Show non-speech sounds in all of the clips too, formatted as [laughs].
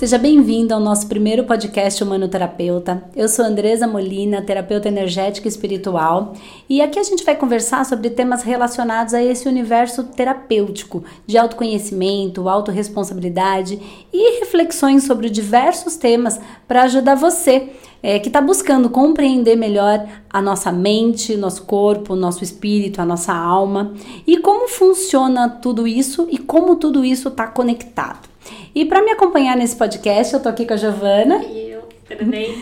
Seja bem-vindo ao nosso primeiro podcast Humano Terapeuta. Eu sou Andresa Molina, terapeuta energética e espiritual, e aqui a gente vai conversar sobre temas relacionados a esse universo terapêutico de autoconhecimento, autorresponsabilidade e reflexões sobre diversos temas para ajudar você é, que está buscando compreender melhor a nossa mente, nosso corpo, nosso espírito, a nossa alma e como funciona tudo isso e como tudo isso está conectado. E para me acompanhar nesse podcast, eu tô aqui com a Giovana. E eu, tudo bem?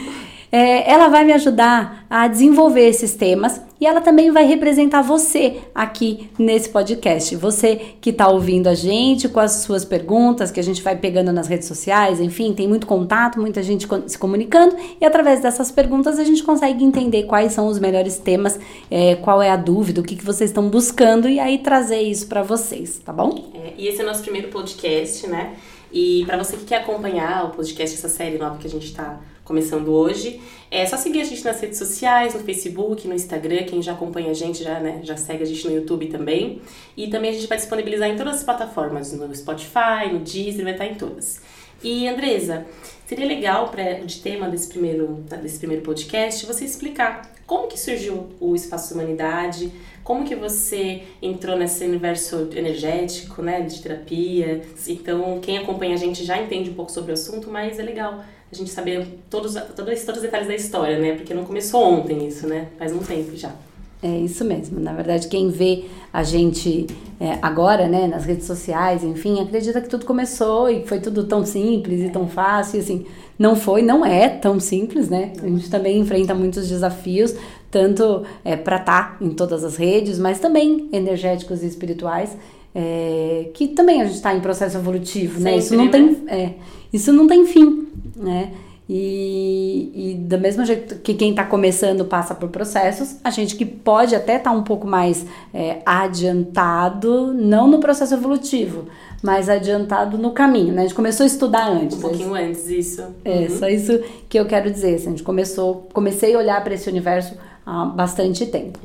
É, ela vai me ajudar a desenvolver esses temas e ela também vai representar você aqui nesse podcast. Você que está ouvindo a gente com as suas perguntas que a gente vai pegando nas redes sociais, enfim, tem muito contato, muita gente se comunicando e através dessas perguntas a gente consegue entender quais são os melhores temas, é, qual é a dúvida, o que, que vocês estão buscando e aí trazer isso para vocês, tá bom? É, e esse é o nosso primeiro podcast, né? E para você que quer acompanhar o podcast, essa série nova que a gente está começando hoje, é só seguir a gente nas redes sociais, no Facebook, no Instagram. Quem já acompanha a gente já, né, já segue a gente no YouTube também. E também a gente vai disponibilizar em todas as plataformas, no Spotify, no Deezer, vai estar em todas. E Andresa, seria legal para de tema desse primeiro desse primeiro podcast você explicar como que surgiu o Espaço Humanidade, como que você entrou nesse universo energético, né, de terapia? Então, quem acompanha a gente já entende um pouco sobre o assunto, mas é legal a gente saber todos, todos, todos os detalhes da história, né? Porque não começou ontem isso, né? Faz um tempo já. É isso mesmo. Na verdade, quem vê a gente é, agora, né, nas redes sociais, enfim, acredita que tudo começou e foi tudo tão simples e tão fácil, assim. Não foi, não é tão simples, né? A gente também enfrenta muitos desafios, tanto é, para estar tá em todas as redes, mas também energéticos e espirituais, é, que também a gente está em processo evolutivo, Sempre, né? Isso não, né? Tem, é, isso não tem fim, né? E, e do mesmo jeito que quem está começando passa por processos, a gente que pode até estar tá um pouco mais é, adiantado, não no processo evolutivo, mas adiantado no caminho, né? A gente começou a estudar antes. Um pouquinho antes, isso. É, uhum. só isso que eu quero dizer. Assim, a gente começou, comecei a olhar para esse universo há bastante tempo.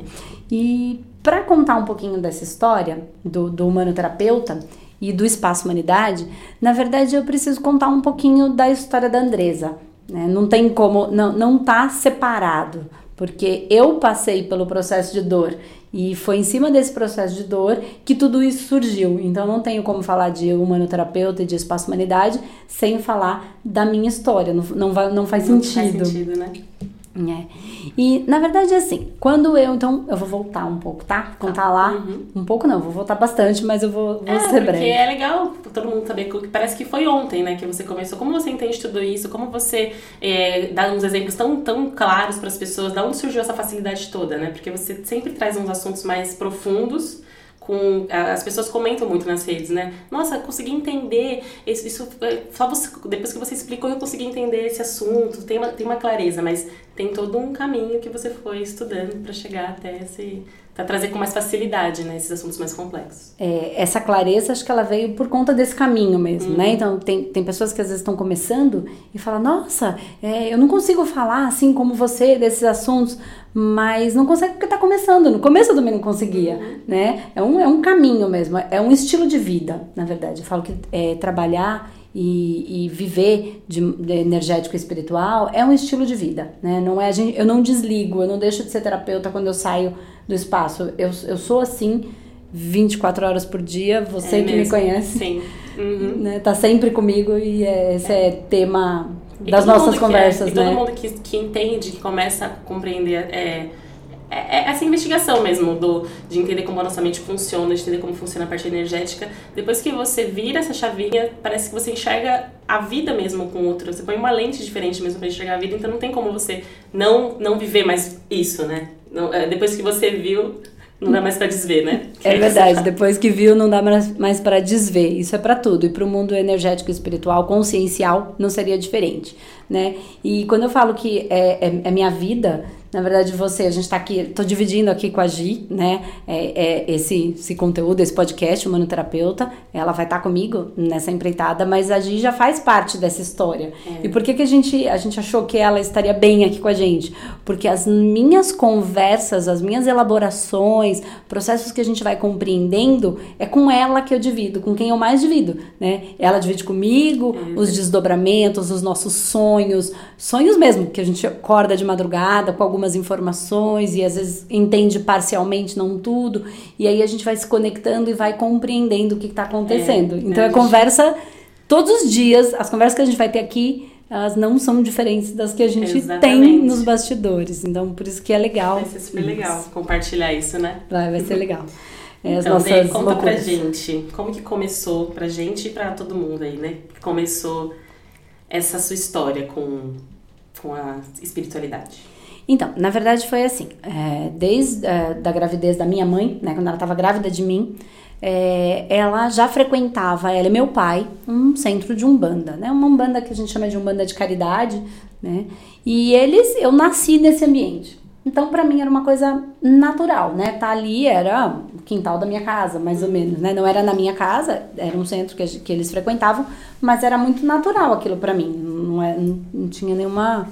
E para contar um pouquinho dessa história do, do humanoterapeuta e do espaço humanidade, na verdade eu preciso contar um pouquinho da história da Andresa. Né? Não tem como, não, não tá separado, porque eu passei pelo processo de dor e foi em cima desse processo de dor que tudo isso surgiu. Então não tenho como falar de humanoterapeuta e de espaço humanidade sem falar da minha história. Não, não, não faz não sentido. Faz sentido, né? É. E na verdade é assim, quando eu, então, eu vou voltar um pouco, tá? Contar lá, uhum. um pouco não, vou voltar bastante, mas eu vou, vou é, ser breve. Porque é legal todo mundo saber que parece que foi ontem, né, que você começou. Como você entende tudo isso? Como você é, dá uns exemplos tão, tão claros para as pessoas? Da onde surgiu essa facilidade toda, né? Porque você sempre traz uns assuntos mais profundos com as pessoas comentam muito nas redes, né? Nossa, consegui entender isso, isso só você, depois que você explicou eu consegui entender esse assunto, tem uma, tem uma clareza, mas tem todo um caminho que você foi estudando para chegar até esse para trazer com mais facilidade, né, esses assuntos mais complexos. É, essa clareza, acho que ela veio por conta desse caminho mesmo, né? uhum. né? Então, tem, tem pessoas que às vezes estão começando e falam, nossa, é, eu não consigo falar assim como você desses assuntos, mas não consegue porque está começando. No começo eu também não conseguia, uhum. né? É um, é um caminho mesmo, é um estilo de vida, na verdade. Eu falo que é, trabalhar e, e viver de, de, energético e espiritual é um estilo de vida, né? Não é a gente, eu não desligo, eu não deixo de ser terapeuta quando eu saio do espaço. Eu, eu sou assim 24 horas por dia, você é que me conhece. Sim. Uhum. Né, tá sempre comigo e é, esse é, é tema das nossas conversas, né? E todo mundo que, que entende, que começa a compreender é, é, essa investigação mesmo do, de entender como a nossa mente funciona, de entender como funciona a parte energética. Depois que você vira essa chavinha, parece que você enxerga a vida mesmo com outra. Você põe uma lente diferente mesmo para enxergar a vida, então não tem como você não, não viver mais isso, né? Não, é, depois que você viu, não dá mais para desver, né? Que é verdade, depois que viu, não dá mais para desver. Isso é para tudo. E para o mundo energético, espiritual, consciencial, não seria diferente, né? E quando eu falo que é, é, é minha vida, Na verdade, você, a gente está aqui, tô dividindo aqui com a Gi, né? É, é, esse, esse conteúdo, esse podcast, o Terapeuta, ela vai estar tá comigo nessa empreitada, mas a Gi já faz parte dessa história. É. E por que, que a, gente, a gente achou que ela estaria bem aqui com a gente? Porque as minhas conversas, as minhas elaborações, processos que a gente vai compreendendo, é com ela que eu divido, com quem eu mais divido, né? Ela divide comigo os desdobramentos, os nossos sonhos, sonhos mesmo, que a gente acorda de madrugada com algumas informações e às vezes entende parcialmente, não tudo, e aí a gente vai se conectando e vai compreendendo o que está acontecendo. É, então é, é conversa todos os dias, as conversas que a gente vai ter aqui elas não são diferentes das que a gente Exatamente. tem nos bastidores. Então, por isso que é legal. Vai ser super legal compartilhar isso, né? Vai, vai ser legal. É, então, Ney, conta loucuras. pra gente, como que começou pra gente e pra todo mundo aí, né? Começou essa sua história com, com a espiritualidade? Então, na verdade foi assim, é, desde é, da gravidez da minha mãe, né, quando ela estava grávida de mim, é, ela já frequentava, ela e meu pai, um centro de umbanda, né, uma umbanda que a gente chama de umbanda de caridade, né, e eles, eu nasci nesse ambiente. Então, para mim era uma coisa natural, né? Tá ali era o quintal da minha casa, mais ou menos, né? Não era na minha casa, era um centro que, que eles frequentavam, mas era muito natural aquilo para mim. Não, é, não, não, tinha nenhuma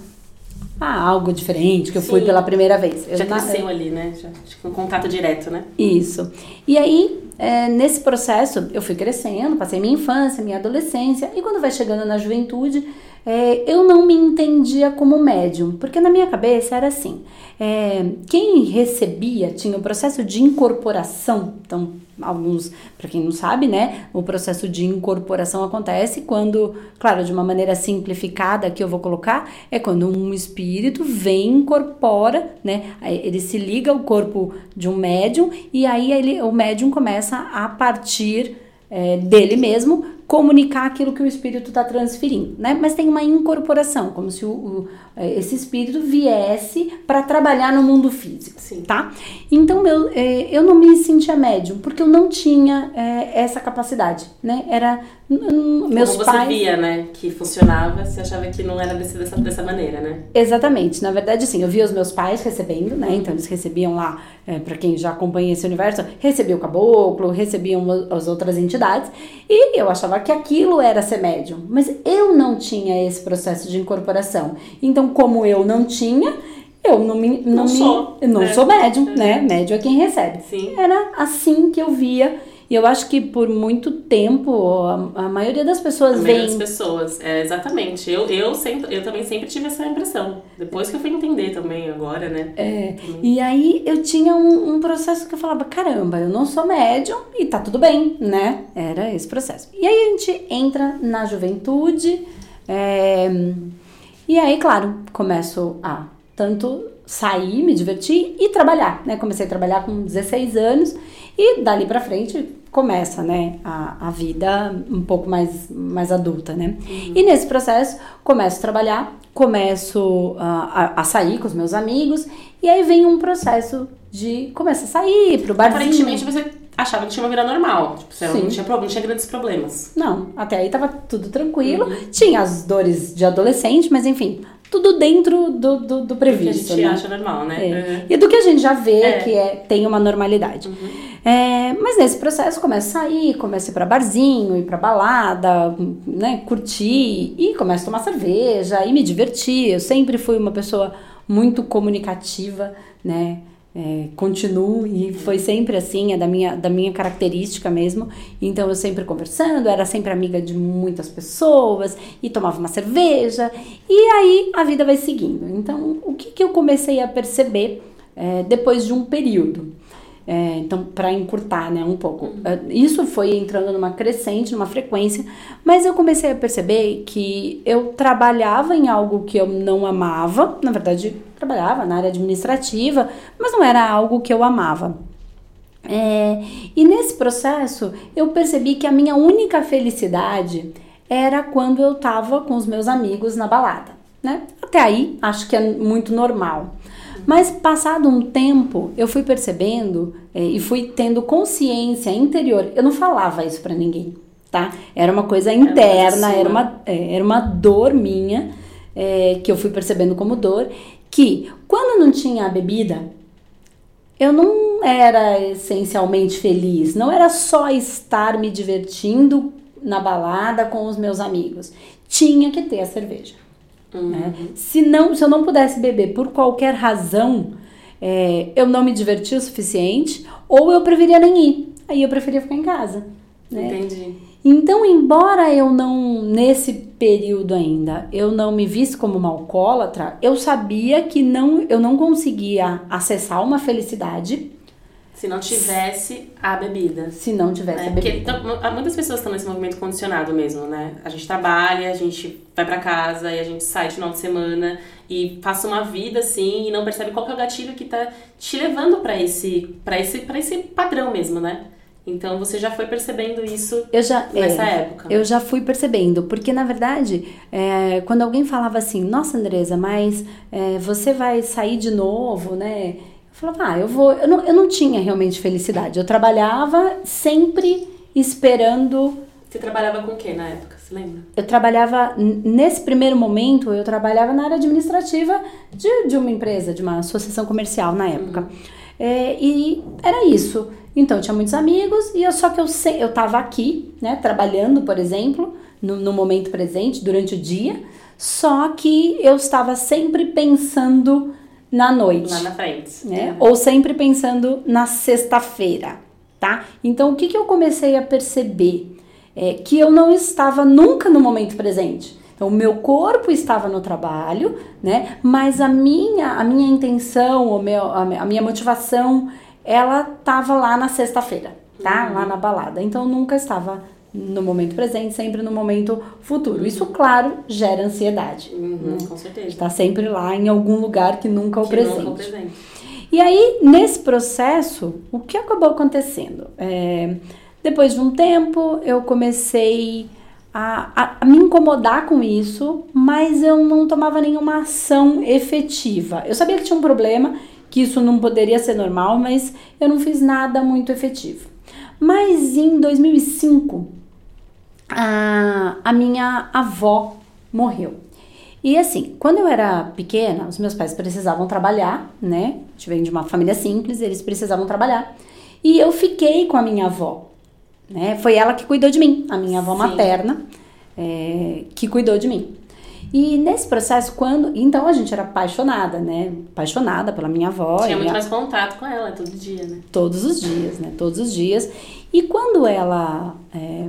ah, algo diferente que eu Sim. fui pela primeira vez. Eu Já cresceu ali, né? Já um contato direto, né? Isso. E aí, é, nesse processo, eu fui crescendo, passei minha infância, minha adolescência, e quando vai chegando na juventude, é, eu não me entendia como médium, porque na minha cabeça era assim: é, quem recebia tinha o processo de incorporação. Então, alguns, para quem não sabe, né, o processo de incorporação acontece quando, claro, de uma maneira simplificada que eu vou colocar, é quando um espírito vem incorpora, né, ele se liga ao corpo de um médium e aí ele, o médium começa a partir é, dele mesmo comunicar aquilo que o espírito está transferindo, né? Mas tem uma incorporação, como se o, o esse espírito viesse para trabalhar no mundo físico, Sim. tá? Então eu, é, eu não me sentia médium porque eu não tinha é, essa capacidade, né? Era meus Como pais. você via, né, que funcionava, você achava que não era desse, dessa, dessa maneira, né? Exatamente. Na verdade, sim, eu via os meus pais recebendo, né? Então eles recebiam lá, é, para quem já acompanha esse universo, recebia o caboclo, recebiam as outras entidades, e eu achava que aquilo era ser médium, mas eu não tinha esse processo de incorporação. Então, como eu não tinha, eu não me não, não me, sou, não né? sou médium, é. né? Médium é quem recebe. Sim. Era assim que eu via e eu acho que por muito tempo a, a maioria das pessoas a vem. das pessoas, é, exatamente. Eu, eu, sempre, eu também sempre tive essa impressão. Depois que eu fui entender também agora, né? É. E aí eu tinha um, um, processo que eu falava: caramba, eu não sou médium e tá tudo bem, né? Era esse processo. E aí a gente entra na juventude. É, e aí, claro, começo a tanto sair, me divertir e trabalhar, né? Comecei a trabalhar com 16 anos e dali para frente começa, né, a, a vida um pouco mais, mais adulta, né? Uhum. E nesse processo começo a trabalhar, começo uh, a, a sair com os meus amigos e aí vem um processo de começa a sair pro barzinho. Aparentemente você achava que tinha uma vida normal, tipo, você não tinha não tinha grandes problemas. Não, até aí tava tudo tranquilo, uhum. tinha as dores de adolescente, mas enfim, tudo dentro do, do, do previsto. Do que a gente né? acha normal, né? É. Uhum. E do que a gente já vê é. que é, tem uma normalidade. Uhum. É, mas nesse processo começa a sair, começa a ir pra barzinho, ir pra balada, né, curtir, e começa a tomar cerveja, e me divertir. Eu sempre fui uma pessoa muito comunicativa, né? É, continuo e foi sempre assim, é da minha, da minha característica mesmo. Então eu sempre conversando, era sempre amiga de muitas pessoas e tomava uma cerveja, e aí a vida vai seguindo. Então, o que, que eu comecei a perceber é, depois de um período? É, então, para encurtar né, um pouco, uhum. é, isso foi entrando numa crescente, numa frequência, mas eu comecei a perceber que eu trabalhava em algo que eu não amava, na verdade, trabalhava na área administrativa, mas não era algo que eu amava. É, e nesse processo, eu percebi que a minha única felicidade era quando eu estava com os meus amigos na balada. Né? Até aí, acho que é muito normal. Mas passado um tempo, eu fui percebendo é, e fui tendo consciência interior. Eu não falava isso para ninguém, tá? Era uma coisa interna, era uma, é, era uma dor minha é, que eu fui percebendo como dor. Que quando não tinha a bebida, eu não era essencialmente feliz. Não era só estar me divertindo na balada com os meus amigos. Tinha que ter a cerveja. Uhum. Né? Se, não, se eu não pudesse beber por qualquer razão, é, eu não me divertia o suficiente, ou eu preferia nem ir. Aí eu preferia ficar em casa. Né? Entendi. Então, embora eu não, nesse período ainda, eu não me visse como uma alcoólatra, eu sabia que não, eu não conseguia acessar uma felicidade se não tivesse a bebida. Se não tivesse é, a bebida. Porque muitas pessoas estão nesse movimento condicionado mesmo, né? A gente trabalha, a gente vai para casa e a gente sai de final de semana e passa uma vida assim e não percebe qual é o gatilho que tá te levando para esse, para esse, para esse padrão mesmo, né? Então você já foi percebendo isso eu já, nessa é, época? Eu já fui percebendo, porque na verdade, é, quando alguém falava assim, nossa Andresa, mas é, você vai sair de novo, né? Eu falava, ah, eu vou. Eu não, eu não tinha realmente felicidade. Eu trabalhava sempre esperando. Você trabalhava com o que na época? Você lembra? Eu trabalhava, nesse primeiro momento, eu trabalhava na área administrativa de, de uma empresa, de uma associação comercial na época. Uhum. E era isso. Então, eu tinha muitos amigos e eu só que eu eu estava aqui, né, trabalhando, por exemplo, no, no momento presente, durante o dia, só que eu estava sempre pensando na noite. Lá na frente. Né? Ou sempre pensando na sexta-feira, tá? Então, o que, que eu comecei a perceber? É que eu não estava nunca no momento presente. Então, o meu corpo estava no trabalho, né? Mas a minha, a minha intenção, o meu, a minha motivação ela tava lá na sexta-feira, tá? Uhum. Lá na balada. Então nunca estava no momento presente, sempre no momento futuro. Isso, claro, gera ansiedade. Uhum, né? Com certeza. Está sempre lá em algum lugar que nunca é o presente. Nunca é o presente. E aí, nesse processo, o que acabou acontecendo? É, depois de um tempo, eu comecei a, a, a, me incomodar com isso, mas eu não tomava nenhuma ação efetiva. Eu sabia que tinha um problema, que isso não poderia ser normal, mas eu não fiz nada muito efetivo. Mas em 2005, a, a minha avó morreu. E assim, quando eu era pequena, os meus pais precisavam trabalhar, né? A gente vem de uma família simples, eles precisavam trabalhar. E eu fiquei com a minha avó, né? Foi ela que cuidou de mim, a minha avó Sim. materna, é, que cuidou de mim. E nesse processo, quando. Então a gente era apaixonada, né? Apaixonada pela minha avó. Tinha muito a... mais contato com ela todo dia, né? Todos os dias, né? Todos os dias. E quando ela. É...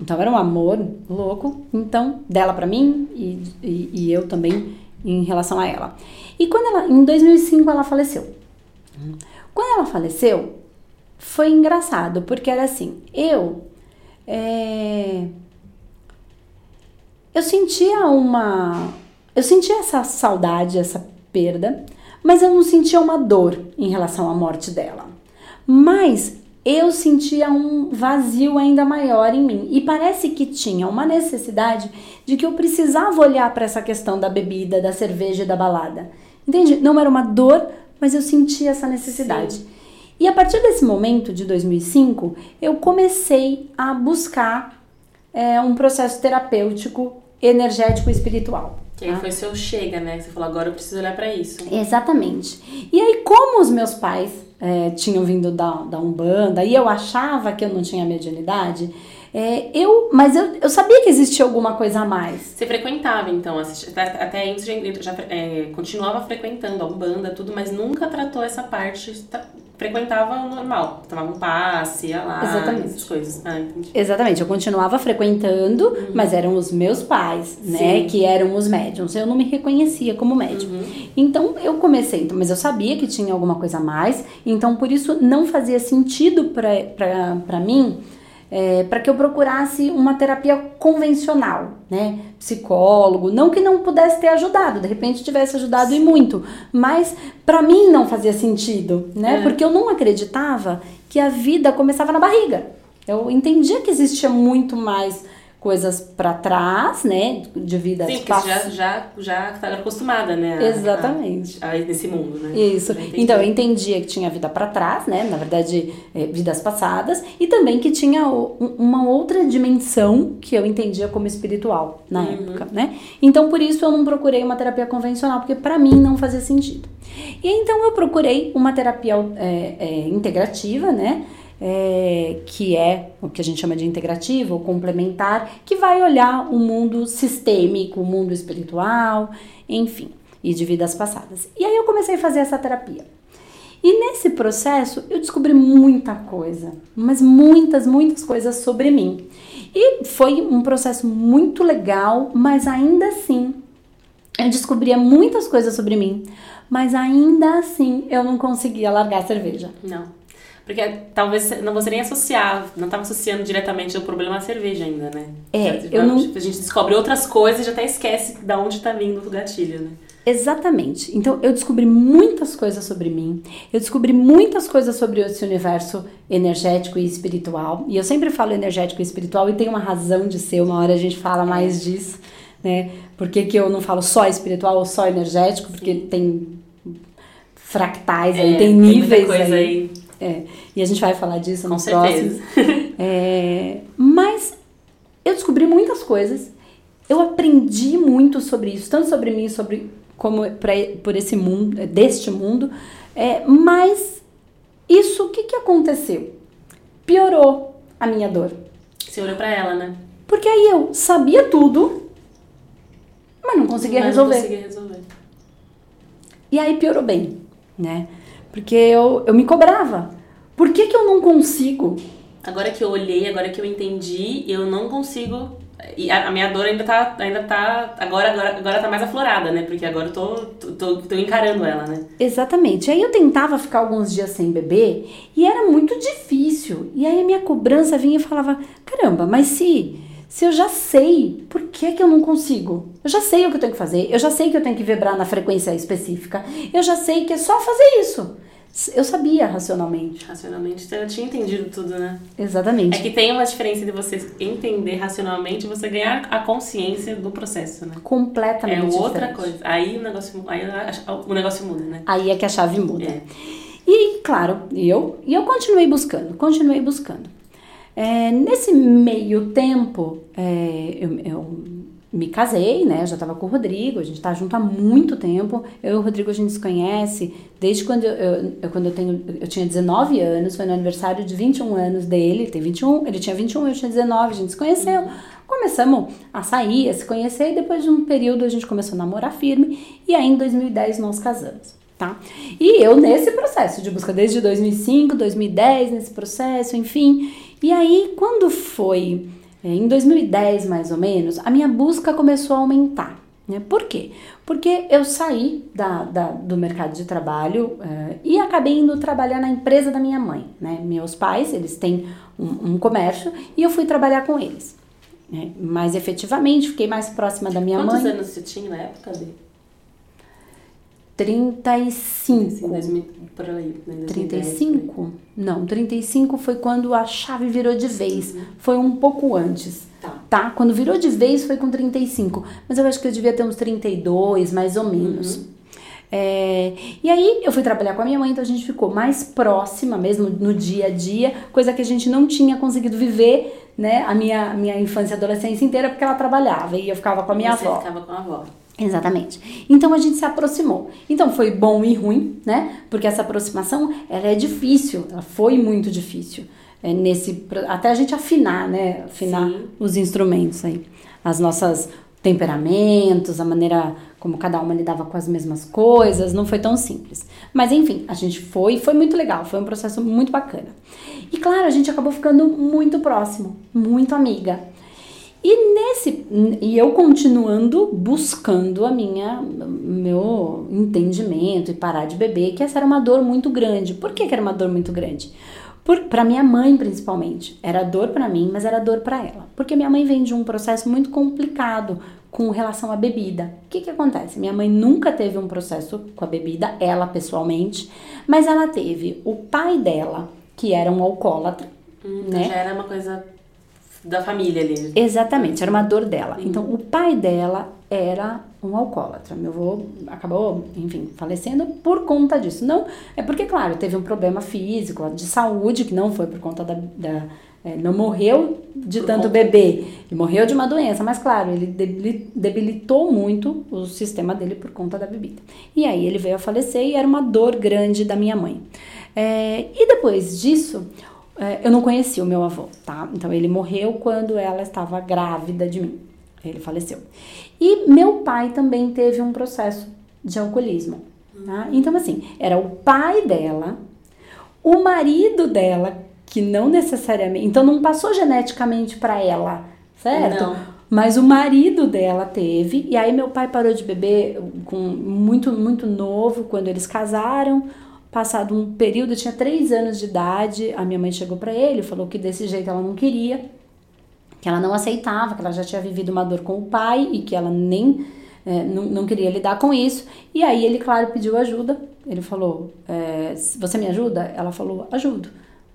Então era um amor louco, então, dela para mim e, e, e, eu também em relação a ela. E quando ela. Em 2005 ela faleceu. Quando ela faleceu, foi engraçado, porque era assim, eu. É, eu sentia uma. Eu sentia essa saudade, essa perda, mas eu não sentia uma dor em relação à morte dela. Mas eu sentia um vazio ainda maior em mim e parece que tinha uma necessidade de que eu precisava olhar para essa questão da bebida, da cerveja e da balada. Entende? Não era uma dor, mas eu sentia essa necessidade. Sim. E a partir desse momento, de 2005, eu comecei a buscar é, um processo terapêutico energético e espiritual. Que aí tá? foi seu chega, né? Você falou, agora eu preciso olhar para isso. Exatamente. E aí, como os meus pais é, tinham vindo da, da Umbanda e eu achava que eu não tinha mediunidade, é, eu, mas eu, eu sabia que existia alguma coisa a mais. Você frequentava, então, até, até aí você já, já é, continuava frequentando a Umbanda, tudo, mas nunca tratou essa parte, tá, frequentava normal, tomava um passe, ia lá, Exatamente. essas coisas. Ah, Exatamente, eu continuava frequentando, uhum. mas eram os meus pais, né, Sim. que eram os médiums. Eu não me reconhecia como médium. Uhum. Então, eu comecei, então, mas eu sabia que tinha alguma coisa a mais, então por isso não fazia sentido para mim é, para que eu procurasse uma terapia convencional, né? Psicólogo, não que não pudesse ter ajudado, de repente tivesse ajudado e muito, mas para mim não fazia sentido, né? É. Porque eu não acreditava que a vida começava na barriga. Eu entendia que existia muito mais coisas para trás, né, de vida Sim, porque você já, já, já tá acostumada, né? a- Exatamente. A, a, nesse mundo, né? Isso. Então eu entendia que tinha vida para trás, né? Na verdade, eh, vidas passadas, e também que tinha o- um- uma outra dimensão que eu entendia como espiritual na Uhum. época, né? Então por isso eu não procurei uma terapia convencional, porque para mim não fazia sentido. E então eu procurei uma terapia eh, eh, integrativa, né? É, que é o que a gente chama de integrativa ou complementar, que vai olhar o mundo sistêmico, o mundo espiritual, enfim, e de vidas passadas. E aí eu comecei a fazer essa terapia. E nesse processo eu descobri muita coisa, mas muitas, muitas coisas sobre mim. E foi um processo muito legal, mas ainda assim eu descobria muitas coisas sobre mim, mas ainda assim eu não conseguia largar a cerveja. Não. Porque talvez não você nem associar, não estava associando diretamente o problema à cerveja ainda, né? É, Já- eu não- A gente descobre outras coisas e já até esquece de onde tá vindo o gatilho, né? Exatamente. Então eu descobri muitas coisas sobre mim. Eu descobri muitas coisas sobre esse universo energético e espiritual. E eu sempre falo energético e espiritual e tem uma razão de ser. Uma hora a gente fala mais disso, né? Por que, que eu não falo só espiritual ou só energético? Porque tem fractais aí, É, tem muita níveis coisa aí. aí. É, e a gente vai falar disso Com nos certeza. próximos. [laughs] É, mas eu descobri muitas coisas. Eu aprendi muito sobre isso, tanto sobre mim, sobre como pra, por esse mundo, deste mundo. É, mas isso, o que, que aconteceu? Piorou a minha dor. Você olhou pra ela, né? Porque aí eu sabia tudo, mas não conseguia Mas resolver. Não conseguia resolver. E aí piorou bem, né? Porque eu, eu me cobrava. Por que, que eu não consigo? Agora que eu olhei, agora que eu entendi, eu não consigo. E a, a minha dor ainda tá. Ainda tá. Agora, agora, agora tá mais aflorada, né? Porque agora eu tô, tô, tô, tô encarando ela, né? Exatamente. Aí eu tentava ficar alguns dias sem beber e era muito difícil. E aí a minha cobrança vinha e falava: caramba, mas se, se eu já sei, por que, que eu não consigo? Eu já sei o que eu tenho que fazer, eu já sei que eu tenho que vibrar na frequência específica, eu já sei que é só fazer isso. Eu sabia racionalmente. Racionalmente, você já tinha entendido tudo, né? Exatamente. É que tem uma diferença de você entender racionalmente e você ganhar a consciência do processo, né? Completamente É outra diferente. coisa. Aí o negócio, aí a- o negócio muda, né? Aí é que a chave muda. É. E, claro, eu, e eu continuei buscando, continuei buscando. É, nesse meio tempo, é, eu, eu me casei, né? Já tava com o Rodrigo, a gente tá junto há muito tempo. Eu e o Rodrigo a gente se conhece desde quando eu, eu, eu- quando eu tenho eu tinha 19 anos, foi no aniversário de 21 anos dele, ele tem 21, ele tinha 21, eu tinha 19, a gente se conheceu. Começamos a sair, a se conhecer e depois de um período a gente começou a namorar firme e aí em 2010 nós casamos. Tá? E eu nesse processo de busca desde 2005, 2010, nesse processo, enfim. E aí, quando foi em 2010 mais ou menos, a minha busca começou a aumentar. Né? Por quê? Porque eu saí da, da- do mercado de trabalho é, e acabei indo trabalhar na empresa da minha mãe. Né? Meus pais, eles têm um, um comércio e eu fui trabalhar com eles. Né? Mais efetivamente, fiquei mais próxima da minha Quantos mãe. anos você tinha na época, Bê? 35. Assim, 2000, por aí, né? 2010, por aí. 35? Não, 35 foi quando a chave virou de vez. Foi um pouco antes. Tá. Tá? Quando virou de vez foi com 35. Mas eu acho que eu devia ter uns 32, mais ou menos. É, e aí eu fui trabalhar com a minha mãe, então a gente ficou mais próxima mesmo no dia a dia, coisa que a gente não tinha conseguido viver, né? A minha, minha infância e adolescência inteira, porque ela trabalhava e eu ficava com a minha Você avó. ficava com a avó. Exatamente. Então a gente se aproximou. Então foi bom e ruim, né? Porque essa aproximação ela é difícil, ela foi muito difícil. É, nesse até a gente afinar, né? Afinar Sim. os instrumentos aí, as nossas temperamentos, a maneira como cada uma lidava com as mesmas coisas, não foi tão simples. Mas enfim, a gente foi foi muito legal, foi um processo muito bacana. E claro, a gente acabou ficando muito próximo, muito amiga. E nesse e eu continuando buscando a minha meu entendimento e parar de beber, que essa era uma dor muito grande. Por que, que era uma dor muito grande? Para minha mãe principalmente, era dor para mim, mas era dor para ela, porque minha mãe vem de um processo muito complicado com relação à bebida. O que que acontece? Minha mãe nunca teve um processo com a bebida, ela pessoalmente, mas ela teve o pai dela que era um alcoólatra, Hum, né? Já era uma coisa da família ali. Exatamente, era uma dor dela. Uhum. Então, o pai dela era um alcoólatra. Meu avô acabou, enfim, falecendo por conta disso. Não, é porque, claro, teve um problema físico, de saúde, que não foi por conta da. da é, não morreu de por tanto conta. beber, ele morreu de uma doença, mas claro, ele debilitou muito o sistema dele por conta da bebida. E aí ele veio a falecer e era uma dor grande da minha mãe. É, e depois disso, eu não conheci o meu avô, tá? Então ele morreu quando ela estava grávida de mim. Ele faleceu. E meu pai também teve um processo de alcoolismo. Tá? Então, assim, era o pai dela, o marido dela, que não necessariamente. Então, não passou geneticamente para ela, certo? Não. Mas o marido dela teve, e aí meu pai parou de beber com muito, muito novo, quando eles casaram. Passado um período, tinha três anos de idade, a minha mãe chegou para ele, falou que desse jeito ela não queria que ela não aceitava, que ela já tinha vivido uma dor com o pai e que ela nem é, não, não, queria lidar com isso. E aí ele, claro, pediu ajuda. Ele falou: é, Você me ajuda? Ela falou: Ajudo.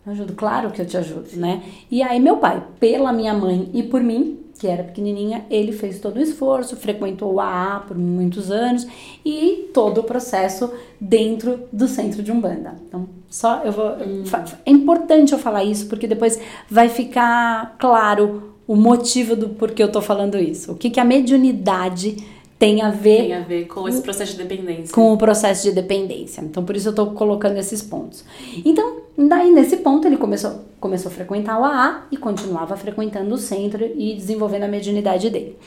Ajudo, claro que eu te ajudo, né? E aí meu pai, pela minha mãe e por mim, que era pequenininha, ele fez todo o esforço, frequentou o AA por muitos anos e todo o processo dentro do centro de Umbanda. Então, só eu vou. Hum. É importante eu falar isso porque depois vai ficar claro o motivo do porquê eu tô falando isso. O que, que a mediunidade tem a ver tem a ver com esse processo de dependência. Com o processo de dependência. Então por isso eu tô colocando esses pontos. Então, daí nesse ponto ele começou começou a frequentar o AA e continuava frequentando o centro e desenvolvendo a mediunidade dele.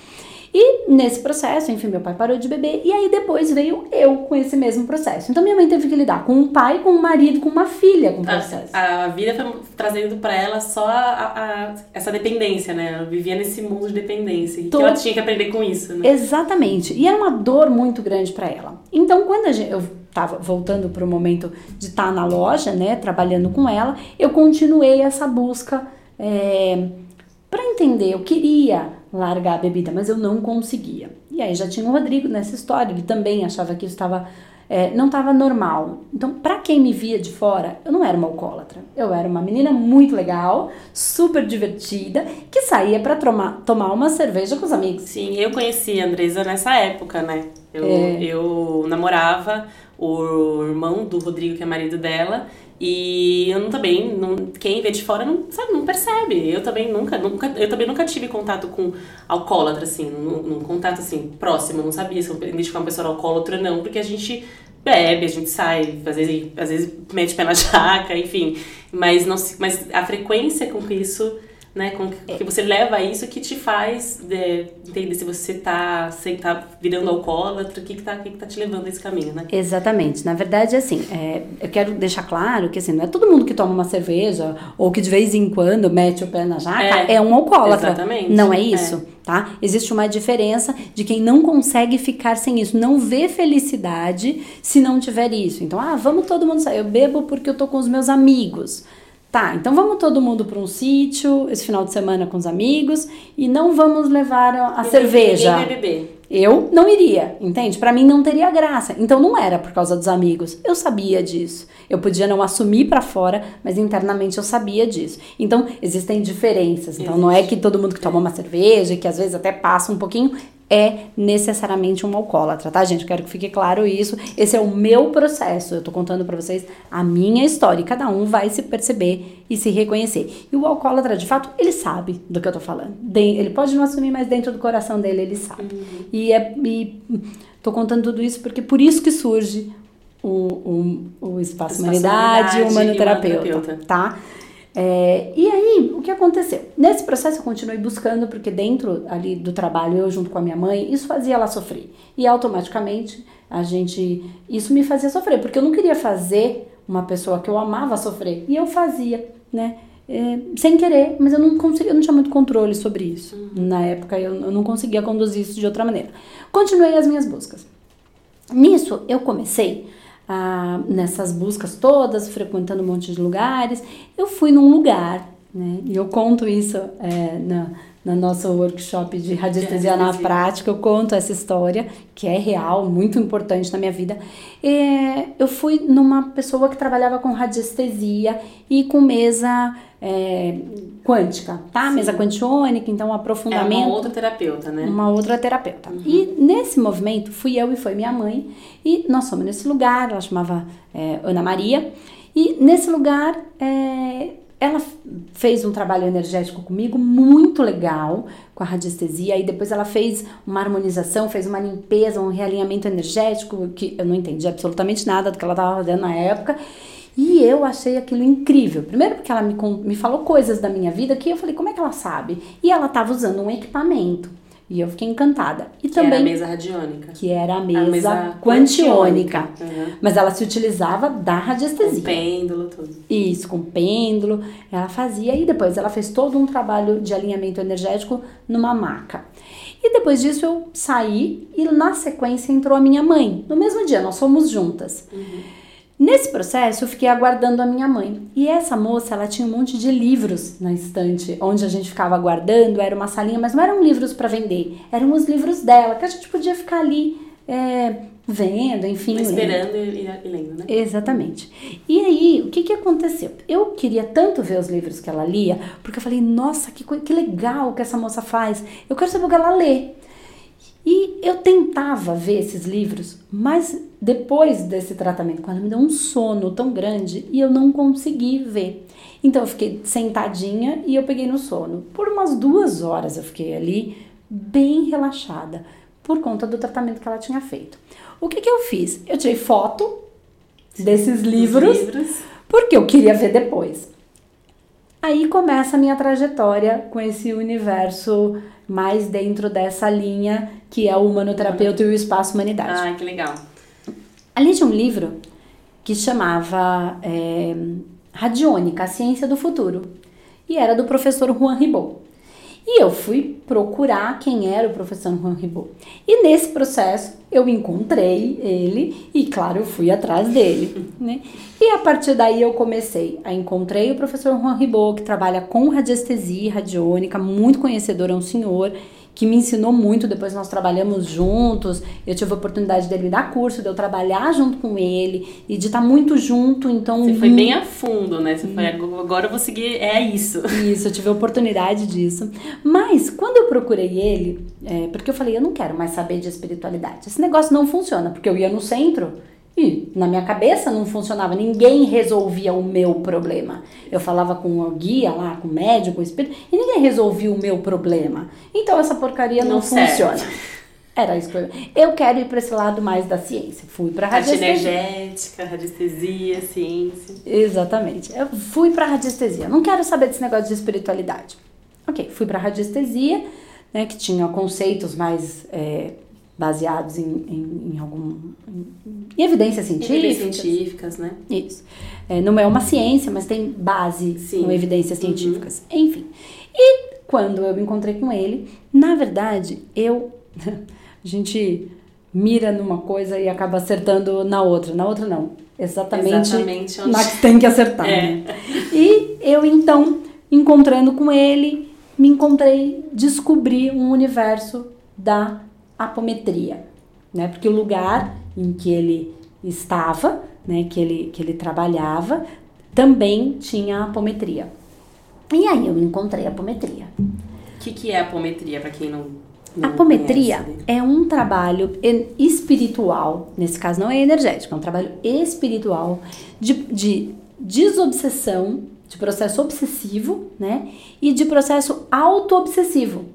E nesse processo, enfim, meu pai parou de beber e aí depois veio eu com esse mesmo processo. Então minha mãe teve que lidar com um pai, com um marido, com uma filha com o processo. A, a vida foi trazendo para ela só a, a, essa dependência, né? Ela vivia nesse mundo de dependência. E Tô... que ela tinha que aprender com isso, né? Exatamente. E era uma dor muito grande para ela. Então quando gente, eu estava voltando para o momento de estar tá na loja, né, trabalhando com ela, eu continuei essa busca é, para entender. Eu queria largar a bebida, mas eu não conseguia. E aí já tinha o Rodrigo nessa história, ele também achava que isso estava é, não estava normal. Então, para quem me via de fora, eu não era uma alcoólatra. Eu era uma menina muito legal, super divertida, que saía para tomar, tomar uma cerveja com os amigos. Sim, eu conheci a Andresa nessa época, né? Eu, é... eu namorava o irmão do Rodrigo, que é marido dela, e eu também, não, quem vê de fora não, sabe, não percebe. Eu também nunca, nunca, eu também nunca tive contato com alcoólatra, assim, num, contato assim, próximo. Eu não sabia se eu identificar uma pessoa alcoólatra não, porque a gente bebe, a gente sai, às vezes, às vezes mete pé na [laughs] jaca, enfim. Mas, não, mas a frequência com que isso né? Com que você leva isso que te faz de, entender se você tá, se tá virando alcoólatra, o que que tá, que que tá te levando a esse caminho, né? Exatamente. Na verdade, assim, é, eu quero deixar claro que assim, não é todo mundo que toma uma cerveja ou que de vez em quando mete o pé na jaca é, é um alcoólatra. Exatamente. Não é isso. É. Tá? Existe uma diferença de quem não consegue ficar sem isso, não vê felicidade se não tiver isso. Então, ah, vamos todo mundo sair. Eu bebo porque eu tô com os meus amigos. Tá, então vamos todo mundo para um sítio esse final de semana com os amigos e não vamos levar a, a cerveja. Ninguém vai beber. Eu não iria, entende? Para mim não teria graça. Então não era por causa dos amigos. Eu sabia disso. Eu podia não assumir para fora, mas internamente eu sabia disso. Então existem diferenças. Então Existe. não é que todo mundo que toma uma cerveja, que às vezes até passa um pouquinho, é necessariamente um alcoólatra, tá, gente? Quero que fique claro isso. Esse é o meu processo. Eu tô contando para vocês a minha história e cada um vai se perceber e se reconhecer. E o alcoólatra, de fato, ele sabe do que eu tô falando. Ele pode não assumir, mas dentro do coração dele ele sabe. Uhum. E, é, e tô contando tudo isso porque por isso que surge o, o, o Espaço, Espaço Humanidade e o Humanoterapeuta, tá? É, e aí, o que aconteceu? Nesse processo eu continuei buscando, porque dentro ali do trabalho, eu junto com a minha mãe, isso fazia ela sofrer. E automaticamente a gente. Isso me fazia sofrer, porque eu não queria fazer uma pessoa que eu amava sofrer. E eu fazia, né? É, sem querer, mas eu não conseguia, eu não tinha muito controle sobre isso. Uhum. Na época eu, eu não conseguia conduzir isso de outra maneira. Continuei as minhas buscas. Nisso eu comecei ah, nessas buscas todas, frequentando um monte de lugares, eu fui num lugar, né? E eu conto isso é, na, no nosso workshop de radiestesia na prática, eu conto essa história, que é real, muito importante na minha vida. É, eu fui numa pessoa que trabalhava com radiestesia e com mesa é, quântica, tá? Sim. Mesa quantiônica, então aprofundamento. É uma outra terapeuta, né? Uma outra terapeuta. Uhum. E nesse movimento fui eu e foi minha mãe, e nós fomos nesse lugar, ela chamava é, Ana Maria, e nesse lugar é, ela fez um trabalho energético comigo muito legal com a radiestesia e depois ela fez uma harmonização, fez uma limpeza, um realinhamento energético que eu não entendi absolutamente nada do que ela estava fazendo na época. E eu achei aquilo incrível. Primeiro porque ela me, me falou coisas da minha vida que eu falei, como é que ela sabe? E ela estava usando um equipamento. E eu fiquei encantada. E que também era a mesa radiônica. Que era a mesa, a mesa quantiônica. Uhum. Mas ela se utilizava da radiestesia. Com pêndulo, tudo. Isso, com pêndulo. Ela fazia e depois ela fez todo um trabalho de alinhamento energético numa maca. E depois disso eu saí e na sequência entrou a minha mãe. No mesmo dia, nós fomos juntas. Uhum. Nesse processo, eu fiquei aguardando a minha mãe. E essa moça, ela tinha um monte de livros na estante, onde a gente ficava aguardando. Era uma salinha, mas não eram livros para vender, eram os livros dela, que a gente podia ficar ali é, vendo, enfim. Esperando lendo. e, lendo, né? Exatamente. E aí, o que, que aconteceu? Eu queria tanto ver os livros que ela lia, porque eu falei, nossa, que, que legal que essa moça faz. Eu quero saber o que ela lê. E eu tentava ver esses livros, mas depois desse tratamento com ela me deu um sono tão grande e eu não consegui ver. Então eu fiquei sentadinha e eu peguei no sono. Por umas duas horas eu fiquei ali bem relaxada por conta do tratamento que ela tinha feito. O que, que eu fiz? Eu tirei foto desses livros, livros porque eu queria ver depois. Aí começa a minha trajetória com esse universo mais dentro dessa linha que é o humanoterapeuta e o espaço humanidade. Ah, que legal. Ali tinha um livro que chamava é, Radiônica, a Ciência do Futuro. E era do professor Juan Ribot. E eu fui procurar quem era o professor Juan Ribot. E nesse processo eu encontrei ele e, claro, eu fui atrás dele. [laughs] Né? E a partir daí eu comecei a encontrei o professor Juan Ribot, que trabalha com radiestesia radiônica, muito conhecedor, é um senhor que me ensinou muito. Depois nós trabalhamos juntos. Eu tive a oportunidade dele dar curso, de eu trabalhar junto com ele e de estar muito junto. Então você foi bem a fundo, né? Você foi agora eu vou seguir é isso. [laughs] Isso, eu tive a oportunidade disso. Mas quando eu procurei ele, é, porque eu falei eu não quero mais saber de espiritualidade. Esse negócio não funciona porque eu ia no centro e na minha cabeça não funcionava, ninguém resolvia o meu problema. Eu falava com o guia lá, com o médico, com o espírito, e ninguém resolvia o meu problema. Então essa porcaria não, não funciona. Era isso que eu... eu quero ir para esse lado mais da ciência. Fui para radiestesia. energética, radiestesia, ciência. Exatamente. Eu fui para radiestesia. Não quero saber desse negócio de espiritualidade. Ok, fui para radiestesia, né, que tinha conceitos mais é, baseados em, em, em algum em, em evidências científicas. Evidências científicas, né? Isso. É, não é uma ciência, mas tem base Sim. com evidências uhum. científicas. Uhum. Enfim. E quando eu me encontrei com ele, na verdade, eu. [laughs] a gente mira numa coisa e acaba acertando na outra. Na outra, não. Exatamente, Exatamente onde... na que tem que acertar. [laughs] É. Né? E eu, então, encontrando com ele, me encontrei, descobri um universo da apometria, né? Porque o lugar em que ele estava, né, que ele, que ele trabalhava, também tinha apometria. E aí eu encontrei a apometria. O que, que é apometria, para quem não, não Apometria é um trabalho espiritual, nesse caso não é energético, é um trabalho espiritual de, de desobsessão, de processo obsessivo, né? E de processo auto-obsessivo.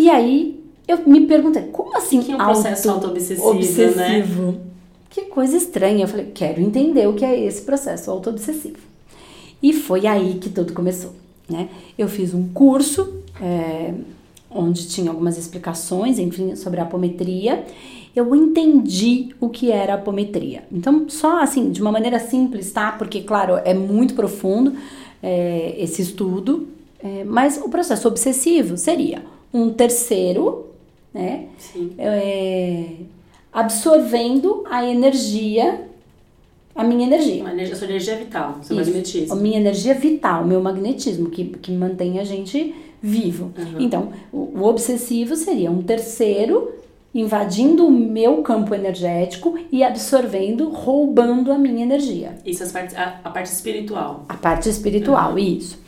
E aí eu me perguntei, como assim que é um processo auto-obsessivo, obsessivo? Né? Que coisa estranha. Eu falei, quero entender o que é esse processo auto-obsessivo. E foi aí que tudo começou, né? Eu fiz um curso é, onde tinha algumas explicações, enfim, sobre a apometria. Eu entendi o que era a apometria. Então, só assim, de uma maneira simples, tá? Porque, claro, é muito profundo é, esse estudo, é, mas o processo obsessivo seria um terceiro, né? É, absorvendo a energia a minha energia. Uma energia, a sua energia vital, seu Isso. magnetismo. A minha energia vital, meu magnetismo, que, que mantém a gente vivo. Uhum. Então, o, o obsessivo seria um terceiro invadindo o meu campo energético e absorvendo, roubando a minha energia. Isso as partes, a, a parte espiritual. A parte espiritual, isso.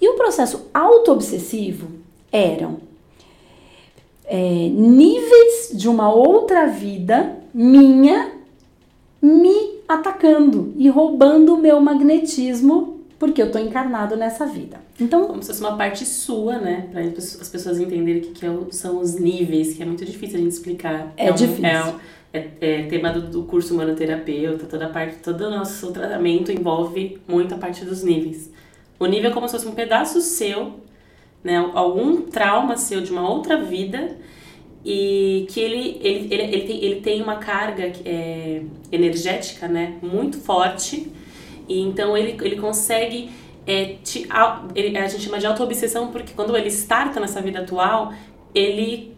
E o processo auto-obsessivo eram é, níveis de uma outra vida minha me atacando e roubando o meu magnetismo porque eu tô encarnado nessa vida. Então, Como se fosse uma parte sua, né? Para as pessoas entenderem o que, que é são os níveis, que é muito difícil a gente explicar. É um- difícil. É, é- é tema do, do curso humanoterapeuta, toda parte, todo o nosso tratamento envolve muito a parte dos níveis. O nível é como se fosse um pedaço seu, né? Algum trauma seu de uma outra vida e que ele, ele, ele, ele, tem, ele tem uma carga é, energética, né? Muito forte e então ele, ele consegue é, te, au- ele, a gente chama de auto-obsessão porque quando ele starta nessa vida atual, ele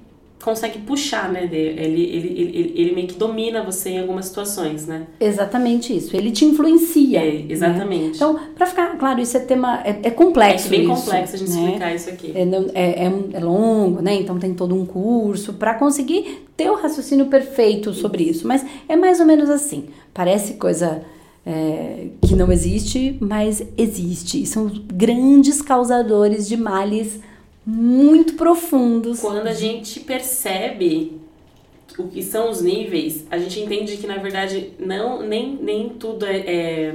consegue puxar, né? Ele, ele, ele, ele meio que domina você em algumas situações, né? exatamente isso. Ele te influencia. É, né? exatamente. Então, para ficar claro, isso é tema é, é é complexo. bem isso, complexo a gente né? explicar isso aqui. É, não- é, é é longo, né? Então tem todo um curso para conseguir ter o raciocínio perfeito sobre isso. Mas é mais ou menos assim. Parece coisa é, que não existe, mas existe. São grandes causadores de males muito profundos. Quando a gente percebe o que são os níveis, a gente entende que na verdade não nem, nem tudo é, é-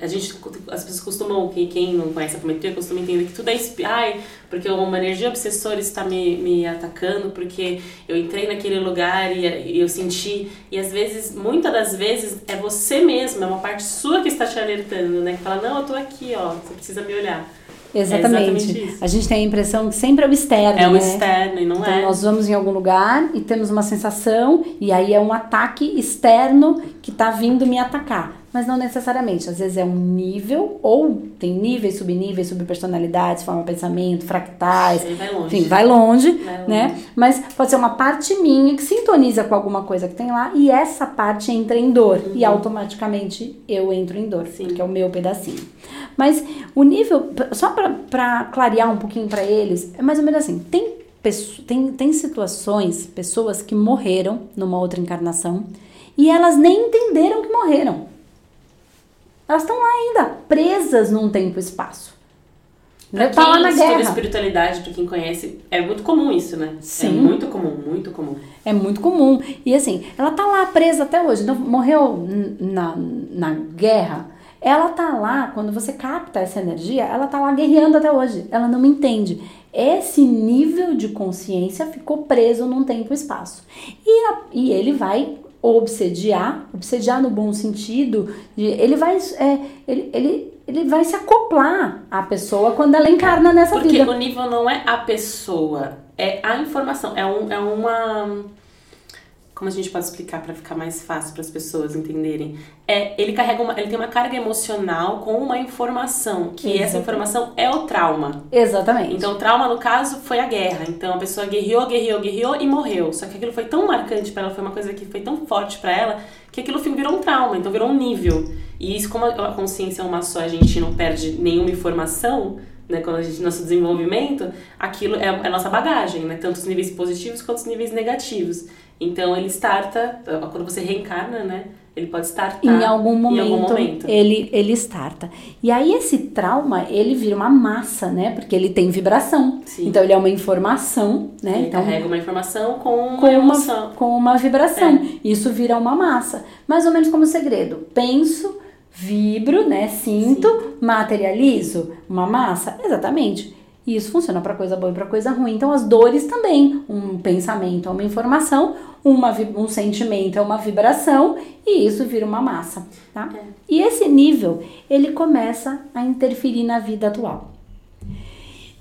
a gente as pessoas costumam quem, quem não conhece a apometria costuma entender que tudo é ai porque uma energia obsessora está me, me atacando porque eu entrei naquele lugar e, e eu senti. E às vezes muitas das vezes é você mesmo é uma parte sua que está te alertando né? Que fala não eu tô aqui ó você precisa me olhar Exatamente. É exatamente a gente tem a impressão que sempre é o externo. é o né? externo e não Então, é nós vamos em algum lugar e temos uma sensação, e aí é um ataque externo que está vindo me atacar. Mas não necessariamente. Às vezes é um nível, ou tem níveis, subníveis, subpersonalidades, forma de pensamento, fractais. Vai longe Enfim, vai longe, Vai longe. né? Mas pode ser uma parte minha que sintoniza com alguma coisa que tem lá e essa parte entra em dor. E automaticamente eu entro em dor, Uhum. Sim. porque é o meu pedacinho. Mas o nível, só para clarear um pouquinho para eles, é mais ou menos assim: tem, tem, tem situações, pessoas que morreram numa outra encarnação e elas nem entenderam que morreram. Elas estão lá ainda, presas num tempo e espaço. Pra tá lá quem na estuda guerra. espiritualidade, pra quem conhece, é muito comum isso, né? Sim. É muito comum, muito comum. É muito comum. E assim, ela tá lá presa até hoje. Não morreu na, na guerra. Ela tá lá, quando você capta essa energia, ela tá lá guerreando até hoje. Ela não entende. Esse nível de consciência ficou preso num tempo e espaço. E, a- e ele vai obsediar, obsediar no bom sentido, de, ele vai é, ele, ele, ele vai se acoplar à pessoa quando ela encarna nessa Porque vida. o nível não é a pessoa, é a informação. É, um, é uma. Como a gente pode explicar pra ficar mais fácil para as pessoas entenderem? É, ele carrega uma, ele tem uma carga emocional com uma informação, que essa Exatamente. informação é o trauma. Exatamente. Então, o trauma, no caso, foi a guerra. Então, a pessoa guerreou, guerreou, guerreou e morreu. Só que aquilo foi tão marcante pra ela, foi uma coisa que foi tão forte pra ela, que aquilo virou um trauma, então virou um nível. E isso, como a consciência é uma só, a gente não perde nenhuma informação, né? Quando a gente, nosso desenvolvimento, aquilo é a nossa bagagem, né? Tanto os níveis positivos quanto os níveis negativos. Então, ele starta, quando você reencarna, né? Ele pode startar em algum momento, em algum momento. Ele, ele starta. E aí esse trauma, ele vira uma massa, né? Porque ele tem vibração. Sim. Então ele é uma informação, né? Ele então carrega uma informação com uma com emoção. uma, com uma vibração. Isso vira uma massa. Mais ou menos como segredo. Penso, vibro, né? Sinto, materializo uma massa. Exatamente. E isso funciona para coisa boa e para coisa ruim. Então as dores também. Um pensamento é uma informação, uma, um sentimento é uma vibração e isso vira uma massa, tá? E esse nível, ele começa a interferir na vida atual.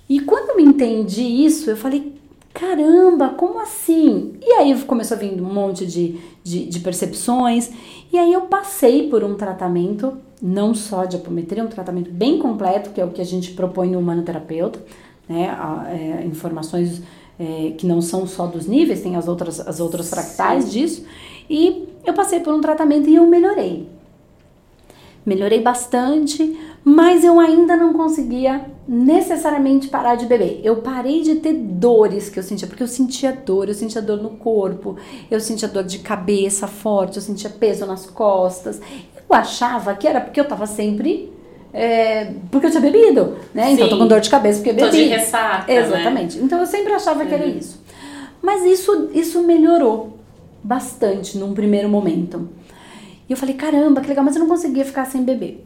E quando eu entendi isso, eu falei, caramba, como assim? E aí começou a vir um monte de, de, de percepções. E aí eu passei por um tratamento, não só de apometria, um tratamento bem completo, que é o que a gente propõe no humanoterapeuta, né? A- é, informações é, que não são só dos níveis, tem as outras, as outras fractais disso. E eu passei por um tratamento e eu melhorei. melhorei bastante, mas eu ainda não conseguia necessariamente parar de beber. Eu parei de ter dores que eu sentia, porque eu sentia dor, eu sentia dor no corpo, eu sentia dor de cabeça forte, eu sentia peso nas costas. Eu achava que era porque eu tava sempre. É, porque eu tinha bebido, né? Sim. Então eu tô com dor de cabeça porque eu bebi. Tô de ressaca, né? Exatamente. Né? Então eu sempre achava uhum. que era isso. Mas isso, isso melhorou bastante num primeiro momento. E eu falei, caramba, que legal, mas eu não conseguia ficar sem beber.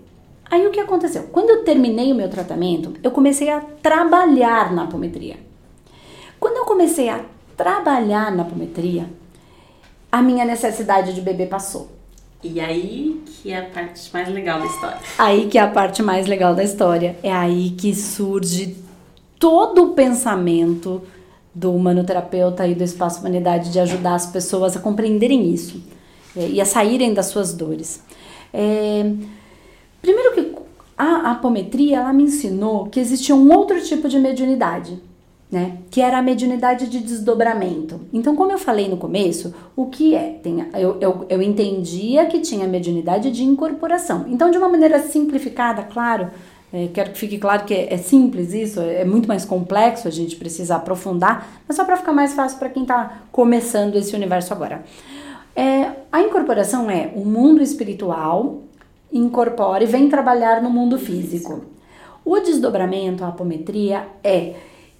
Aí o que aconteceu? Quando eu terminei o meu tratamento, eu comecei a trabalhar na apometria. Quando eu comecei a trabalhar na apometria, a minha necessidade de beber passou. E aí que é a parte mais legal da história. Aí que é a parte mais legal da história. É aí que surge todo o pensamento do humanoterapeuta e do Espaço Humanidade de ajudar as pessoas a compreenderem isso é, e a saírem das suas dores. É, primeiro que a apometria, ela me ensinou que existia um outro tipo de mediunidade, né? Que era a mediunidade de desdobramento. Então, como eu falei no começo, o que é? Tem, eu, eu, eu entendia que tinha mediunidade de incorporação. Então, de uma maneira simplificada, claro, é, quero que fique claro que é, é simples isso, é, é, muito mais complexo, a gente precisa aprofundar, mas só para ficar mais fácil para quem está começando esse universo agora. É, a incorporação é o mundo espiritual incorpora e vem trabalhar no mundo físico. O desdobramento, a apometria, é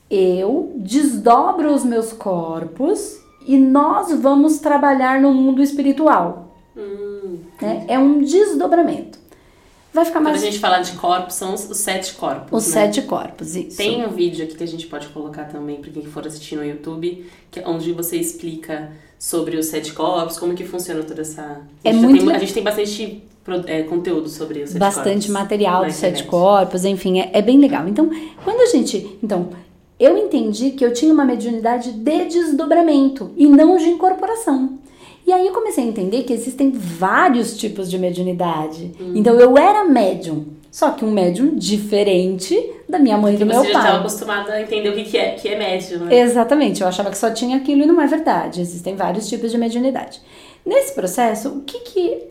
eu desdobro os meus corpos e nós vamos trabalhar no mundo espiritual. Hum, é, é um desdobramento vai ficar mais. Quando a gente fala de corpos, são os, sete corpos. Os né? sete corpos, isso. Tem um vídeo aqui que a gente pode colocar também para quem for assistir no YouTube, que, é onde você explica sobre os sete corpos, como que funciona toda essa. É muito. Tem, a gente tem bastante é, conteúdo sobre os sete Bastante corpos, material dos sete corpos, enfim, é, é bem legal. Então, quando a gente. Então, eu entendi que eu tinha uma mediunidade de desdobramento e não de incorporação. E aí eu comecei a entender que existem vários tipos de mediunidade. Hum. Então eu era médium, só que um médium diferente da minha mãe e do meu pai. Você já estava acostumada a entender o que é, que é médium, né? Exatamente, eu achava que só tinha aquilo e não é verdade. Existem vários tipos de mediunidade. Nesse processo, o que, que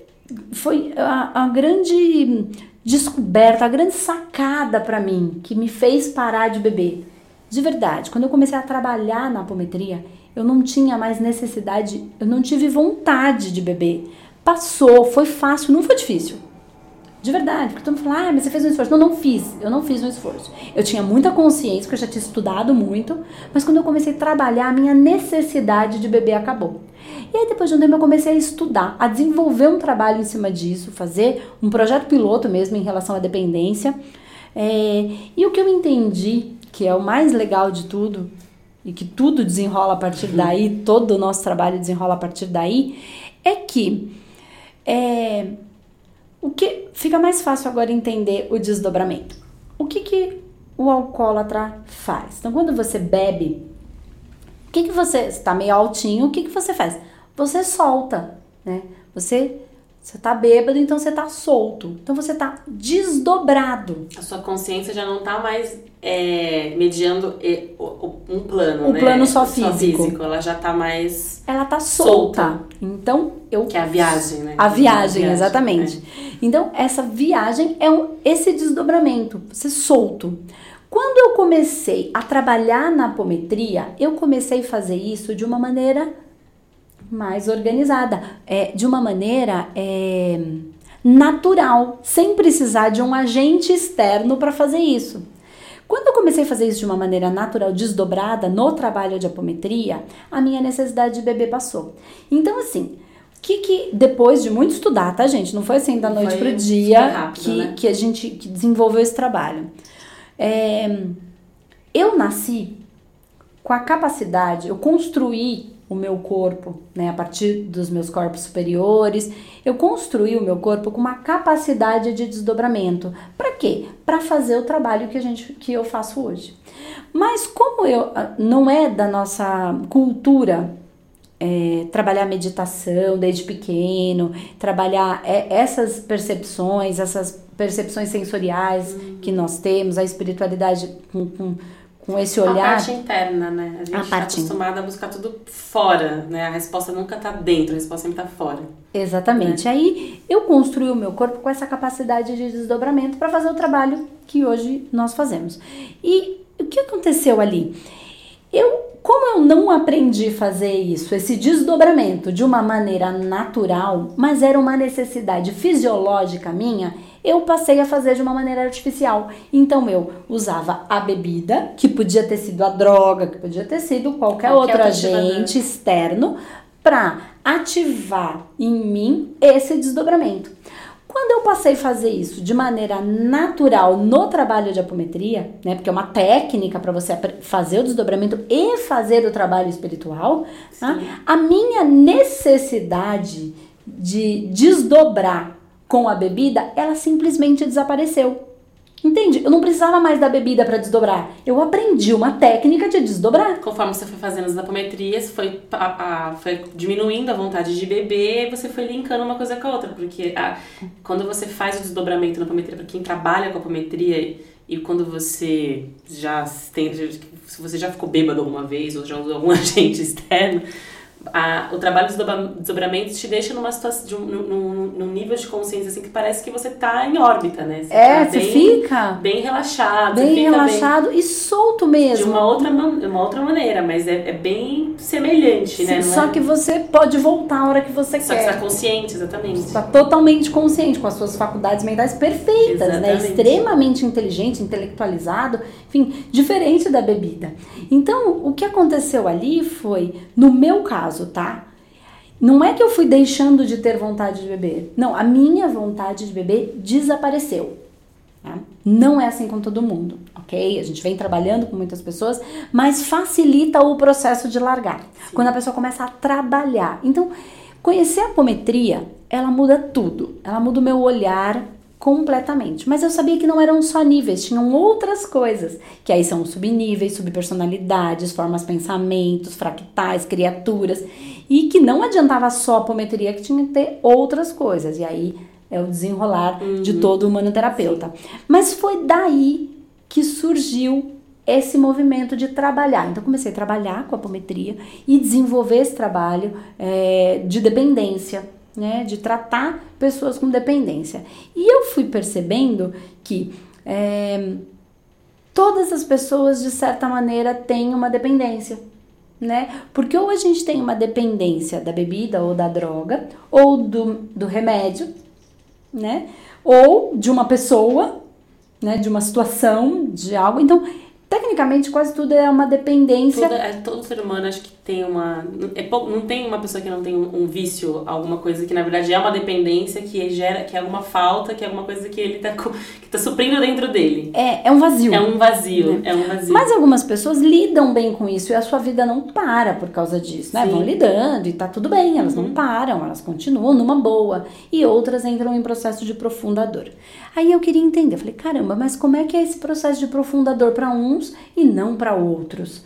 foi a, a grande descoberta, a grande sacada para mim que me fez parar de beber? De verdade, quando eu comecei a trabalhar na apometria, eu não tinha mais necessidade, eu não tive vontade de beber. Passou, foi fácil, não foi difícil. De verdade, porque todo mundo fala, ah, mas você fez um esforço. Não, não fiz, eu não fiz um esforço. Eu tinha muita consciência, porque eu já tinha estudado muito, mas quando eu comecei a trabalhar, a minha necessidade de beber acabou. E aí, depois de um tempo, eu comecei a estudar, a desenvolver um trabalho em cima disso, fazer um projeto piloto mesmo em relação à dependência. É, e o que eu entendi, que é o mais legal de tudo, e que tudo desenrola a partir uhum. daí, todo o nosso trabalho desenrola a partir daí, é que é, o que fica mais fácil agora entender o desdobramento. O que, que o alcoólatra faz? Então, quando você bebe, o que, que você está meio altinho, o que, que você faz? Você solta, né? Você você tá bêbado, então você tá solto. Então você tá desdobrado. A sua consciência já não tá mais é, mediando um plano, o né? plano só físico. só físico. Ela já tá mais. Ela tá solta. solta. Então eu. Que é a viagem, né? A viagem, viagem exatamente. É. Então essa viagem é um, esse desdobramento, ser solto. Quando eu comecei a trabalhar na apometria, eu comecei a fazer isso de uma maneira mais organizada, é, de uma maneira é, natural, sem precisar de um agente externo para fazer isso. Quando eu comecei a fazer isso de uma maneira natural, desdobrada no trabalho de apometria, a minha necessidade de beber passou. Então, assim, que que depois de muito estudar, tá, gente? Não foi assim da noite para o dia rápido, que, né? que a gente desenvolveu esse trabalho. É, eu nasci com a capacidade, eu construí o meu corpo, né, a partir dos meus corpos superiores, eu construí o meu corpo com uma capacidade de desdobramento. Para quê? Para fazer o trabalho que a gente que eu faço hoje. Mas como eu ah, não é da nossa cultura é, trabalhar meditação desde pequeno, trabalhar é, essas percepções, essas percepções sensoriais uhum. que nós temos, a espiritualidade com, com com esse olhar. A parte interna, né? A gente está acostumada a buscar tudo fora, né? A resposta nunca está dentro, a resposta sempre está fora. Exatamente. Né? Aí eu construí o meu corpo com essa capacidade de desdobramento para fazer o trabalho que hoje nós fazemos. E o que aconteceu ali? Eu, como eu não aprendi a fazer isso, esse desdobramento de uma maneira natural, mas era uma necessidade fisiológica minha, eu passei a fazer de uma maneira artificial. Então eu usava a bebida, que podia ter sido a droga, que podia ter sido qualquer, qualquer outro agente externo, para ativar em mim esse desdobramento. Quando eu passei a fazer isso de maneira natural no trabalho de apometria, né, porque é uma técnica para você fazer o desdobramento e fazer o trabalho espiritual, tá? a minha necessidade de desdobrar com a bebida, ela simplesmente desapareceu. Entende? Eu não precisava mais da bebida para desdobrar. Eu aprendi uma técnica de desdobrar. Conforme você foi fazendo as apometrias, foi, a, a, foi diminuindo a vontade de beber, você foi linkando uma coisa com a outra. Porque a, quando você faz o desdobramento na apometria, para quem trabalha com apometria e, quando você já tem, se você já ficou bêbado alguma vez ou já usou algum [laughs] agente externo, a, o trabalho dos desdobramentos te deixa numa situação, de um, num, num, nível de consciência assim que parece que você tá em órbita, né? Você é, tá você bem, fica bem relaxado, bem relaxado bem, e solto mesmo. De uma outra, uma outra maneira, mas é, é bem semelhante, né? Sim, né? Só é? que você pode voltar a hora que você só quer. Só que você tá consciente, exatamente. Você tá totalmente consciente, com as suas faculdades mentais perfeitas, né? exatamente. né? Extremamente inteligente, intelectualizado, enfim, diferente da bebida. Então, o que aconteceu ali foi, no meu caso, caso, tá? Não é que eu fui deixando de ter vontade de beber. Não, a minha vontade de beber desapareceu. Tá? Não é assim com todo mundo, ok? A gente vem trabalhando com muitas pessoas, mas facilita o processo de largar. Sim. Quando a pessoa começa a trabalhar. Então, conhecer a apometria, ela muda tudo. Ela muda o meu olhar completamente. Mas eu sabia que não eram só níveis, tinham outras coisas, que aí são subníveis, subpersonalidades, formas pensamentos, fractais, criaturas, e que não adiantava só a apometria, que tinha que ter outras coisas. E aí é o desenrolar uhum. de todo o humanoterapeuta. Mas foi daí que surgiu esse movimento de trabalhar. Então, comecei a trabalhar com a apometria e desenvolver esse trabalho é, de dependência né, de tratar pessoas com dependência. E eu fui percebendo que é, todas as pessoas, de certa maneira, têm uma dependência. Né? Porque ou a gente tem uma dependência da bebida ou da droga, ou do, do remédio, né? Ou de uma pessoa, né? De uma situação, de algo. Então, tecnicamente, quase tudo é uma dependência. É, todo ser humano acho que tem uma. É pouco, não tem uma pessoa que não tem um, um, vício, alguma coisa que na verdade é uma dependência que gera, que é alguma falta, que é alguma coisa que ele tá, que tá suprindo dentro dele. É, é um vazio. É um vazio, né? é um vazio. Mas algumas pessoas lidam bem com isso e a sua vida não para por causa disso, né? Sim. Vão lidando e tá tudo bem, elas uhum. não param, elas continuam numa boa. E outras entram em processo de profundador. Aí eu queria entender, eu falei, caramba, mas como é que é esse processo de profundador para uns e não para outros?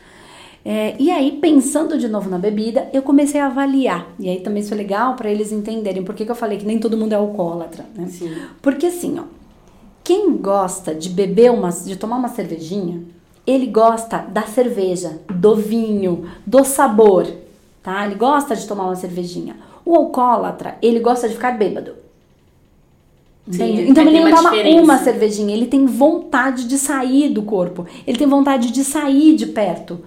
É, e aí, pensando de novo na bebida, eu comecei a avaliar. E aí também isso é legal para eles entenderem por que, que eu falei que nem todo mundo é alcoólatra, né? Sim. Porque assim, ó, quem gosta de beber uma, de tomar uma cervejinha, ele gosta da cerveja, do vinho, do sabor, tá? Ele gosta de tomar uma cervejinha. O alcoólatra, ele gosta de ficar bêbado. Sim, então ele não toma diferença. uma cervejinha, ele tem vontade de sair do corpo, ele tem vontade de sair de perto.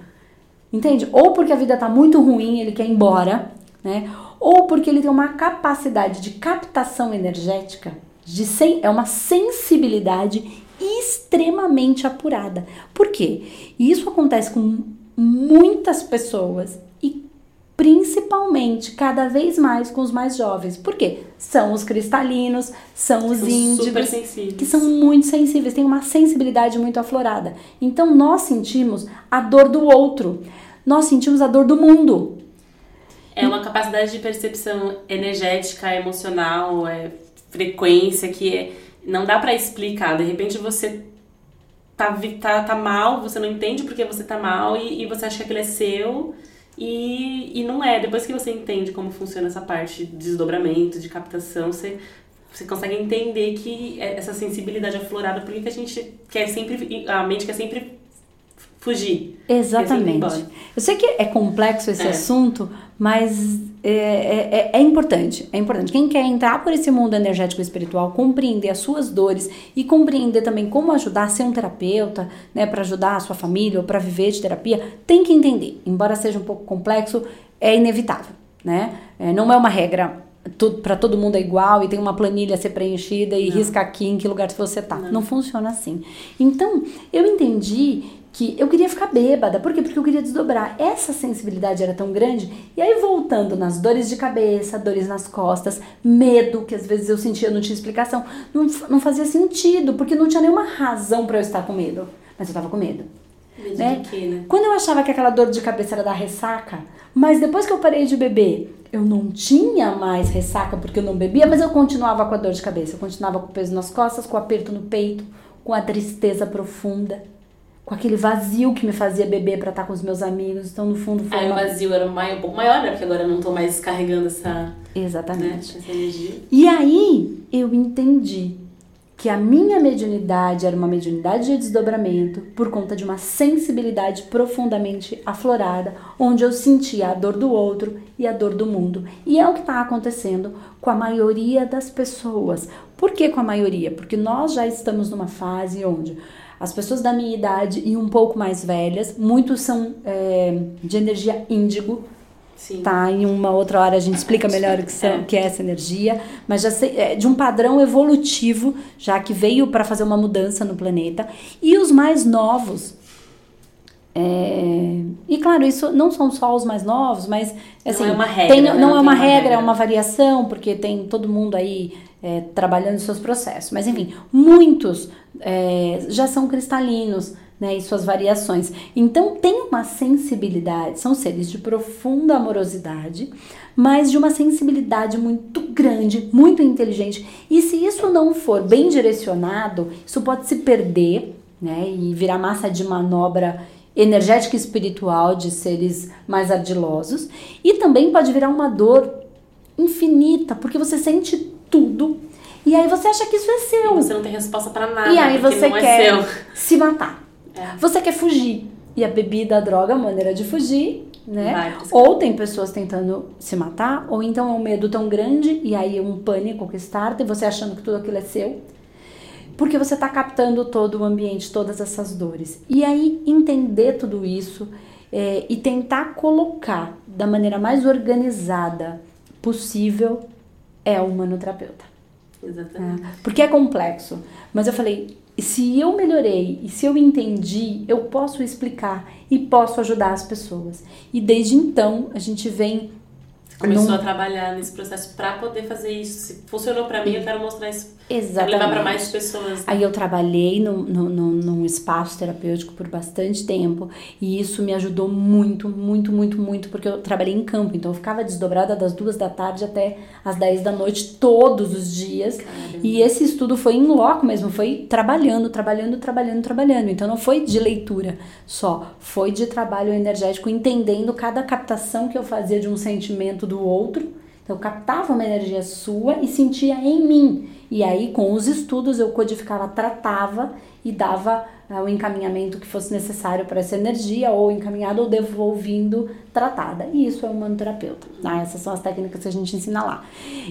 Entende? Ou porque a vida tá muito ruim, ele quer ir embora, né? Ou porque ele tem uma capacidade de captação energética, de sen é uma sensibilidade extremamente apurada. Por quê? Isso acontece com muitas pessoas e principalmente cada vez mais com os mais jovens. Por quê? São os cristalinos, são os índigos, que são muito sensíveis, têm uma sensibilidade muito aflorada. Então nós sentimos a dor do outro nós sentimos a dor do mundo. É uma capacidade de percepção energética, emocional, é, frequência que é, não dá para explicar. De repente você tá, tá, tá mal, você não entende porque você tá mal e, e você acha que aquilo é seu e, e não é. Depois que você entende como funciona essa parte de desdobramento, de captação, você, você consegue entender que é essa sensibilidade aflorada, por que a gente quer sempre, a mente quer sempre fugir. Exatamente. Eu sei que é complexo esse é. assunto, mas é, é, é, é, importante. É importante. Quem quer entrar por esse mundo energético e espiritual, compreender as suas dores e compreender também como ajudar a ser um terapeuta, né, para ajudar a sua família ou para viver de terapia, tem que entender. Embora seja um pouco complexo, é inevitável, né? É, não é uma regra para todo mundo é igual e tem uma planilha a ser preenchida e não. risca aqui em que lugar você tá. Não. não funciona assim. Então, eu entendi que eu queria ficar bêbada. Por quê? Porque eu queria desdobrar. Essa sensibilidade era tão grande. E aí, voltando nas dores de cabeça, dores nas costas, medo, que às vezes eu sentia, não tinha explicação, não, não fazia sentido, porque não tinha nenhuma razão para eu estar com medo. Mas eu tava com medo. Medo né? Quê, né? Quando eu achava que aquela dor de cabeça era da ressaca, mas depois que eu parei de beber, eu não tinha mais ressaca porque eu não bebia, mas eu continuava com a dor de cabeça. Eu continuava com o peso nas costas, com o aperto no peito, com a tristeza profunda com aquele vazio que me fazia beber para estar com os meus amigos. Então, no fundo, foi. Aí uma... o vazio era maior, um pouco maior, né? Porque agora eu não tô mais carregando essa. Exatamente. Né? Essa energia. E aí eu entendi que a minha mediunidade era uma mediunidade de desdobramento por conta de uma sensibilidade profundamente aflorada, onde eu sentia a dor do outro e a dor do mundo. E é o que está acontecendo com a maioria das pessoas. Por que com a maioria? Porque nós já estamos numa fase onde as pessoas da minha idade e um pouco mais velhas, muitos são é, de energia índigo. Sim. Tá, em uma outra hora a gente explica melhor o que, são, é. que é essa energia, mas já sei, é de um padrão evolutivo, já que veio para fazer uma mudança no planeta. E os mais novos, é, e claro, isso não são só os mais novos, mas assim, não é uma regra, tem, né? não, não, é uma, uma regra, regra, é uma variação, porque tem todo mundo aí é, trabalhando seus processos. Mas enfim, muitos é, já são cristalinos, né, e suas variações. Então tem uma sensibilidade, são seres de profunda amorosidade, mas de uma sensibilidade muito grande, muito inteligente. E se isso não for bem direcionado, isso pode se perder, né, e virar massa de manobra energética e espiritual de seres mais ardilosos, e também pode virar uma dor infinita, porque você sente tudo e aí você acha que isso é seu. E você não tem resposta para nada. E aí você é quer é se matar. É. Você quer fugir. E a bebida, a droga, a maneira de fugir, né? ou tem pessoas tentando se matar, ou então é um medo tão grande e aí é um pânico que starta e você achando que tudo aquilo é seu. Porque você está captando todo o ambiente, todas essas dores. E aí entender tudo isso é, e tentar colocar da maneira mais organizada possível é o humanoterapeuta. Exatamente. É, porque é complexo. Mas eu falei, se eu melhorei e se eu entendi, eu posso explicar e posso ajudar as pessoas. E desde então a gente vem começou num... a trabalhar nesse processo para poder fazer isso. Se funcionou para mim, eu quero mostrar isso. Exatamente. levar para mais pessoas. Né? Aí eu trabalhei no, no, no, num espaço terapêutico por bastante tempo e isso me ajudou muito, muito, muito, muito, porque eu trabalhei em campo, então eu ficava desdobrada das duas da tarde até as dez da noite todos os dias. Caramba. E esse estudo foi em loco mesmo, foi trabalhando, trabalhando, trabalhando, trabalhando. Então não foi de leitura só, foi de trabalho energético, entendendo cada captação que eu fazia de um sentimento do outro. Então, eu captava uma energia sua e sentia em mim. E aí, com os estudos, eu codificava, tratava e dava uh, o encaminhamento que fosse necessário para essa energia, ou encaminhado ou devolvendo tratada. E isso é o manoterapeuta. Tá? Essas são as técnicas que a gente ensina lá.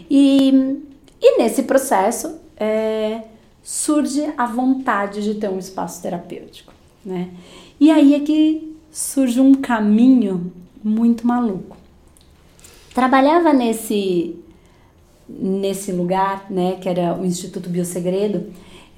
E, e nesse processo, é, surge a vontade de ter um espaço terapêutico. Né? E aí é que surge um caminho muito maluco trabalhava nesse nesse lugar, né, que era o Instituto Biosegredo,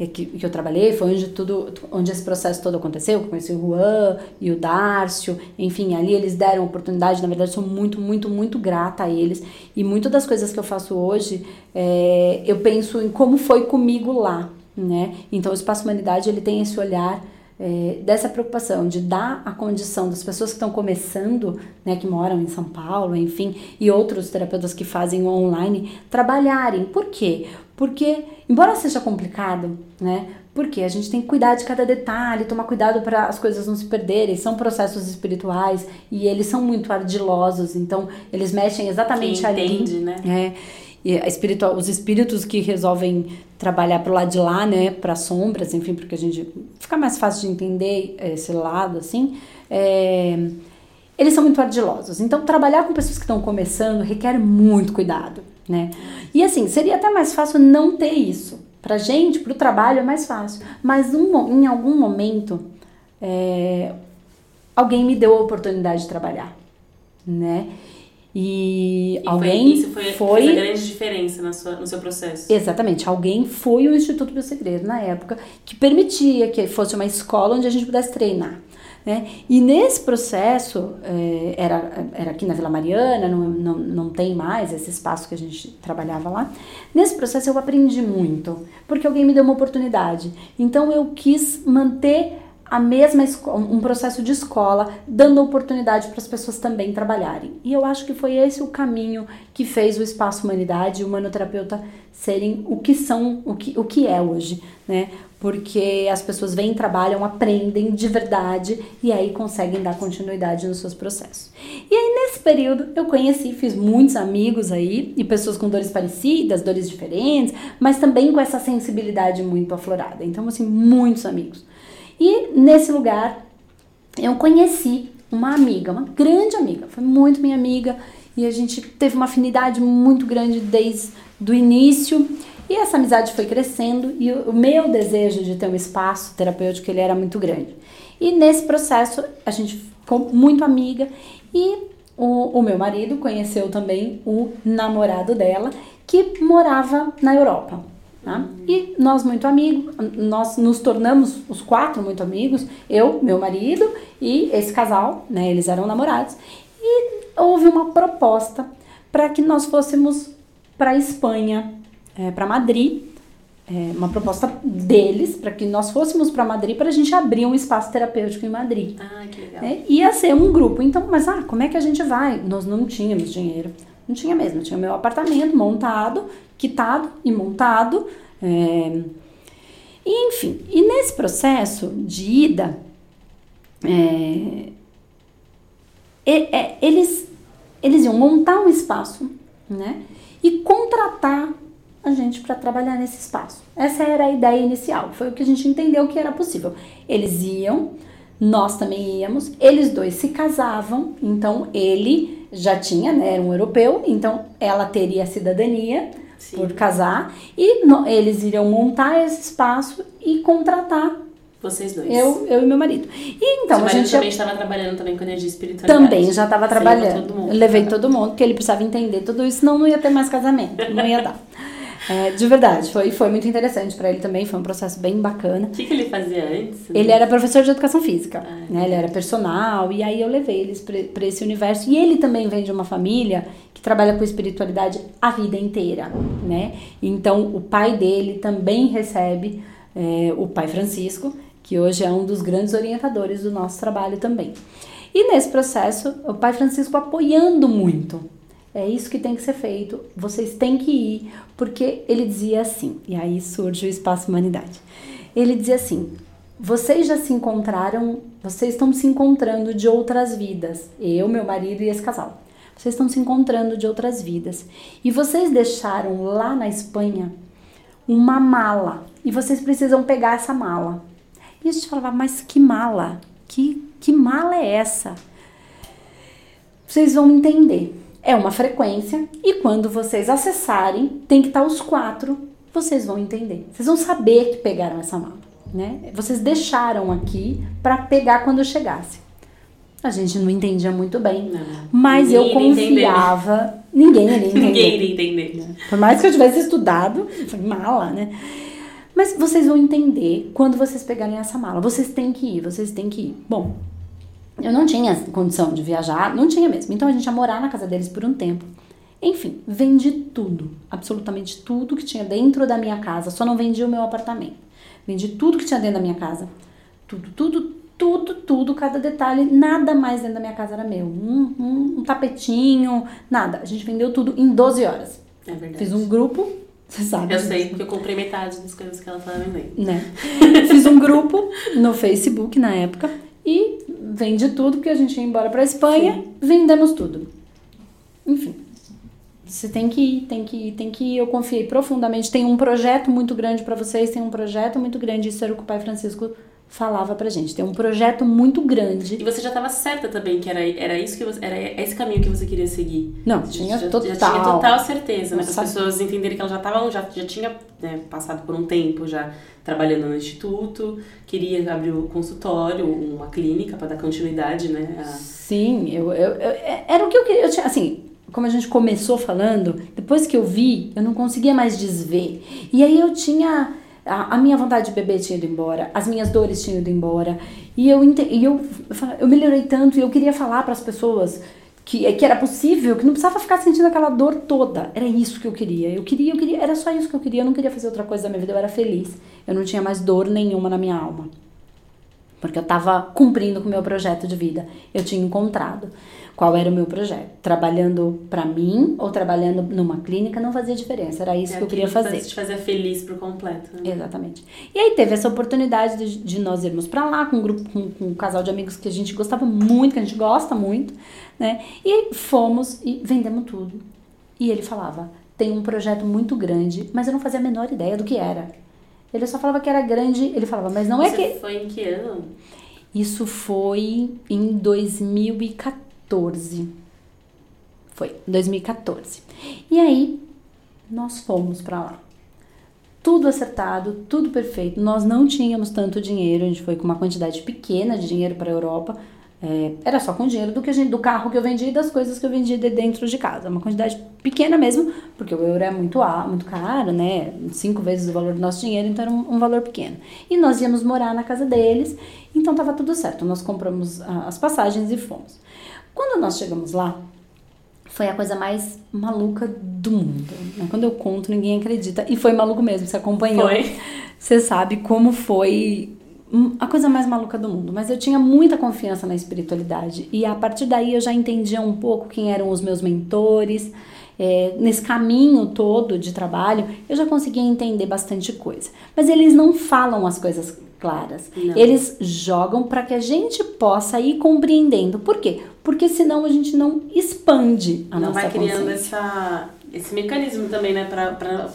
é, que, que eu trabalhei, foi onde tudo, onde esse processo todo aconteceu, eu conheci o Juan e o Dárcio, enfim, ali eles deram oportunidade, na verdade sou muito, muito, muito grata a eles, e muitas das coisas que eu faço hoje, é, eu penso em como foi comigo lá, né, então o Espaço Humanidade, ele tem esse olhar é, dessa preocupação de dar a condição das pessoas que estão começando, né, que moram em São Paulo, enfim, e outros terapeutas que fazem online, trabalharem. Por quê? Porque, embora seja complicado, né, porque a gente tem que cuidar de cada detalhe, tomar cuidado para as coisas não se perderem. São processos espirituais e eles são muito ardilosos, então eles mexem exatamente Quem ali. Entende, né? É. espiritual, os espíritos que resolvem trabalhar pro lado de lá, né, para sombras, enfim, porque a gente fica mais fácil de entender esse lado, assim, é, eles são muito ardilosos. Então, trabalhar com pessoas que estão começando requer muito cuidado, né? E assim, seria até mais fácil não ter isso. Pra gente, pro trabalho é mais fácil. Mas um, em algum momento, é, alguém me deu a oportunidade de trabalhar, né? E, E alguém foi, isso foi, foi fez a grande diferença na sua, no seu processo. Exatamente. Alguém foi o Instituto Biosegredo na época que permitia que fosse uma escola onde a gente pudesse treinar. Né? E nesse processo, eh, era, era aqui na Vila Mariana, não, não, não tem mais esse espaço que a gente trabalhava lá. Nesse processo eu aprendi muito, porque alguém me deu uma oportunidade. Então eu quis manter a mesma um processo de escola, dando oportunidade para as pessoas também trabalharem. E eu acho que foi esse o caminho que fez o Espaço Humanidade e o Humanoterapeuta serem o que são, o que, o que é hoje, né? Porque as pessoas vêm, trabalham, aprendem de verdade e aí conseguem dar continuidade nos seus processos. E aí, nesse período, eu conheci, fiz muitos amigos aí e pessoas com dores parecidas, dores diferentes, mas também com essa sensibilidade muito aflorada. Então, assim, muitos amigos. E nesse lugar eu conheci uma amiga, uma grande amiga, foi muito minha amiga e a gente teve uma afinidade muito grande desde o início. E essa amizade foi crescendo e o o meu desejo de ter um espaço terapêutico ele era muito grande. E nesse processo a gente ficou muito amiga e o, o meu marido conheceu também o namorado dela que morava na Europa. Tá? E nós muito amigos, nós nos tornamos os quatro muito amigos, eu, meu marido e esse casal, né? Eles eram namorados. E houve uma proposta para que nós fôssemos para Espanha, para Madrid, é, uma proposta deles para que nós fôssemos para Madrid para a gente abrir um espaço terapêutico em Madrid. Ah, que legal. né? Ia ser um grupo. Então, mas ah, como é que a gente vai? Nós não tínhamos dinheiro. Não tinha mesmo. Tinha meu apartamento montado, quitado e montado. é, E, enfim, e nesse processo de ida, é, e- é, eles, eles iam montar um espaço, né? E contratar a gente para trabalhar nesse espaço. Essa era a ideia inicial, foi o que a gente entendeu que era possível. Eles iam, nós também íamos, eles dois se casavam, então ele já tinha, né, era um europeu, então ela teria a cidadania Sim. por casar e no- eles iriam montar esse espaço e contratar Vocês dois. eu, eu e meu marido. E então Seu a gente também estava trabalhando também com energia espiritualidade. também já estava trabalhando. todo mundo. Levei todo mundo, porque ele precisava entender tudo isso, senão não ia ter mais casamento, não ia dar. [laughs] É, de verdade, foi, foi muito interessante para ele também, foi um processo bem bacana. O que, que ele fazia antes? Ele era professor de educação física, Ah, né? Ele era personal, e aí eu levei eles para esse universo. E ele também vem de uma família que trabalha com espiritualidade a vida inteira, né? Então o pai dele também recebe é, o pai Francisco, que hoje é um dos grandes orientadores do nosso trabalho também. E nesse processo, o pai Francisco apoiando muito. É isso que tem que ser feito, vocês têm que ir, porque ele dizia assim, e aí surge o Espaço Humanidade. Ele dizia assim: vocês já se encontraram, vocês estão se encontrando de outras vidas, eu, meu marido e esse casal. Vocês estão se encontrando de outras vidas. E vocês deixaram lá na Espanha uma mala. E vocês precisam pegar essa mala. E a gente falava, mas que mala? Que, que mala é essa? Vocês vão entender. É uma frequência e quando vocês acessarem, tem que estar os quatro, vocês vão entender. Vocês vão saber que pegaram essa mala, né? Vocês deixaram aqui para pegar quando eu chegasse. A gente não entendia muito bem, Não. mas Ninguém eu entender. confiava. Ninguém iria entender. Ninguém iria entender. Por mais que eu tivesse estudado, foi mala, né? Mas vocês vão entender quando vocês pegarem essa mala. Vocês têm que ir, vocês têm que ir. Bom, eu não tinha condição de viajar, não tinha mesmo. Então a gente ia morar na casa deles por um tempo. Enfim, vendi tudo, absolutamente tudo que tinha dentro da minha casa. Só não vendi o meu apartamento. Vendi tudo que tinha dentro da minha casa. Tudo, tudo, tudo, tudo, cada detalhe. Nada mais dentro da minha casa era meu. Um, um, um tapetinho, nada. A gente vendeu tudo em 12 horas. É verdade. Fiz um grupo, [laughs] você sabe. Eu sei, porque eu comprei metade das coisas que ela tava vendendo. Né? Fiz um grupo no Facebook na época e vendi tudo porque a gente ia embora pra Espanha, vendemos tudo. Enfim. Você tem que ir, tem que ir, tem que ir. Eu confiei profundamente. Tem um projeto muito grande para vocês, tem um projeto muito grande. Isso era o que o pai Francisco falava pra gente. Tem um projeto muito grande. E você já estava certa também que era, era isso que você, era esse caminho que você queria seguir? Não, tinha já, total. Já tinha total certeza, né? Para as pessoas entenderem que ela já estava, já, já tinha né, passado por um tempo já trabalhando no instituto, queria abrir um consultório, uma clínica para dar continuidade, né? A... Sim, eu, eu, eu, é, era o que eu queria. Eu tinha, assim, como a gente começou falando, depois que eu vi, eu não conseguia mais desver. E aí eu tinha a, a, minha vontade de beber tinha ido embora, as minhas dores tinham ido embora. E eu, e eu, eu melhorei tanto e eu queria falar para as pessoas que, que era possível, que não precisava ficar sentindo aquela dor toda. Era isso que eu queria. Eu queria, eu queria, era só isso que eu queria. Eu não queria fazer outra coisa da minha vida, eu era feliz. Eu não tinha mais dor nenhuma na minha alma. Porque eu estava cumprindo com o meu projeto de vida. Eu tinha encontrado qual era o meu projeto. Trabalhando para mim ou trabalhando numa clínica não fazia diferença, era isso é que eu queria fazer. te fazer feliz por completo. Né? Exatamente. E aí teve essa oportunidade de, de nós irmos para lá com um grupo, com, com, um casal de amigos que a gente gostava muito, que a gente gosta muito, né? E fomos e vendemos tudo. E ele falava: tem um projeto muito grande, mas eu não fazia a menor ideia do que era. Ele só falava que era grande, ele falava, mas não Você é que. Foi em que ano? Isso foi em 2014. 2014. Foi, 2014. E aí nós fomos para lá. Tudo acertado, tudo perfeito. Nós não tínhamos tanto dinheiro, a gente foi com uma quantidade pequena de dinheiro para a Europa. É, era só com dinheiro do que gente, do carro que eu vendi e das coisas que eu vendi de dentro de casa. Uma quantidade pequena mesmo, porque o euro é muito, muito caro, né? Cinco vezes o valor do nosso dinheiro, então era um, um valor pequeno. E nós íamos morar na casa deles, então estava tudo certo. Nós compramos as passagens e fomos. Quando nós chegamos lá, foi a coisa mais maluca do mundo. Né? Quando eu conto, ninguém acredita. E foi maluco mesmo, você acompanhou. Foi. Você sabe como foi a coisa mais maluca do mundo. Mas eu tinha muita confiança na espiritualidade. E a partir daí eu já entendia um pouco quem eram os meus mentores. É, nesse caminho todo de trabalho, eu já conseguia entender bastante coisa. Mas eles não falam as coisas claras. Não. Eles jogam para que a gente possa ir compreendendo. Por quê? Porque senão a gente não expande a não nossa vai criando essa, esse mecanismo também, né? Pra, pra...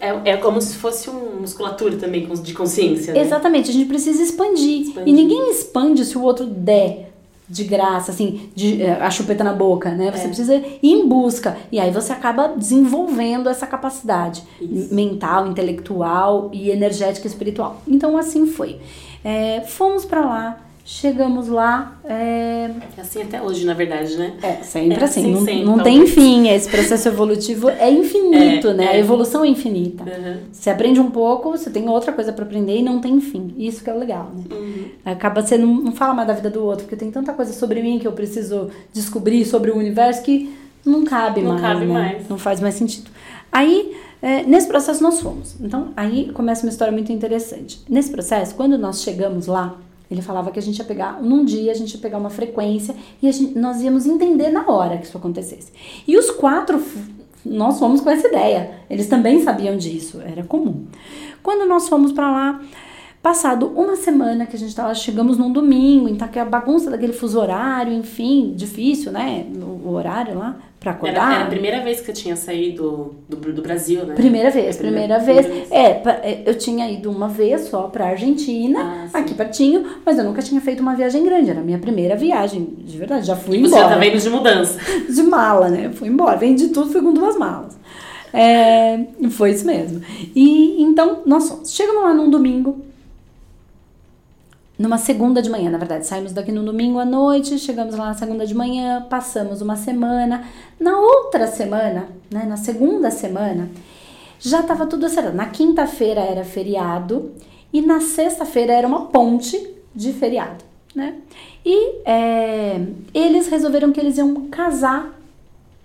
É, é como se fosse uma musculatura também de consciência. Né? Exatamente, a gente precisa expandir. expandir. E ninguém expande se o outro der de graça, assim, de, eh, a chupeta na boca, né? Você é. precisa ir em busca. E aí você acaba desenvolvendo essa capacidade Isso. mental, intelectual e energética espiritual. Então, assim foi. É, fomos para lá, Chegamos lá. É... é assim até hoje, na verdade, né? É, sempre é assim. assim. Não, sempre, não tem fim. Esse processo evolutivo é infinito, é, né? É. A evolução é infinita. Uhum. Você aprende um pouco, você tem outra coisa para aprender e não tem fim. Isso que é o legal, né? Uhum. Acaba sendo. Não fala mais da vida do outro, porque tem tanta coisa sobre mim que eu preciso descobrir sobre o universo que não cabe não mais. Não cabe né? mais. Não faz mais sentido. Aí. É, nesse processo nós fomos. Então, aí começa uma história muito interessante. Nesse processo, quando nós chegamos lá, ele falava que a gente ia pegar, num dia, a gente ia pegar uma frequência e gente, nós íamos entender na hora que isso acontecesse. E os quatro, nós fomos com essa ideia. Eles também sabiam disso, era comum. Quando nós fomos para lá, passado uma semana que a gente estava, chegamos num domingo, então que a bagunça daquele fuso horário, enfim, difícil, né? O horário lá para acordar. Era, era, a primeira vez que eu tinha saído do, do, Brasil, né? Primeira vez, primeira, primeira, vez. vez. É, é, eu tinha ido uma vez só pra Argentina, ah, aqui pertinho, mas eu nunca tinha feito uma viagem grande. Era a minha primeira viagem, de verdade. Já fui e embora. Você já tava indo de mudança. [laughs] De mala, né? Fui embora. Vendi tudo, fui com duas malas. É, foi isso mesmo. E então, nós fomos. Chegamos lá num domingo, numa segunda de manhã, na verdade. Saímos daqui no domingo à noite, chegamos lá na segunda de manhã, passamos uma semana. Na outra semana, né, na segunda semana, já estava tudo acertado. Na quinta-feira era feriado e na sexta-feira era uma ponte de feriado, né? E é, eles resolveram que eles iam casar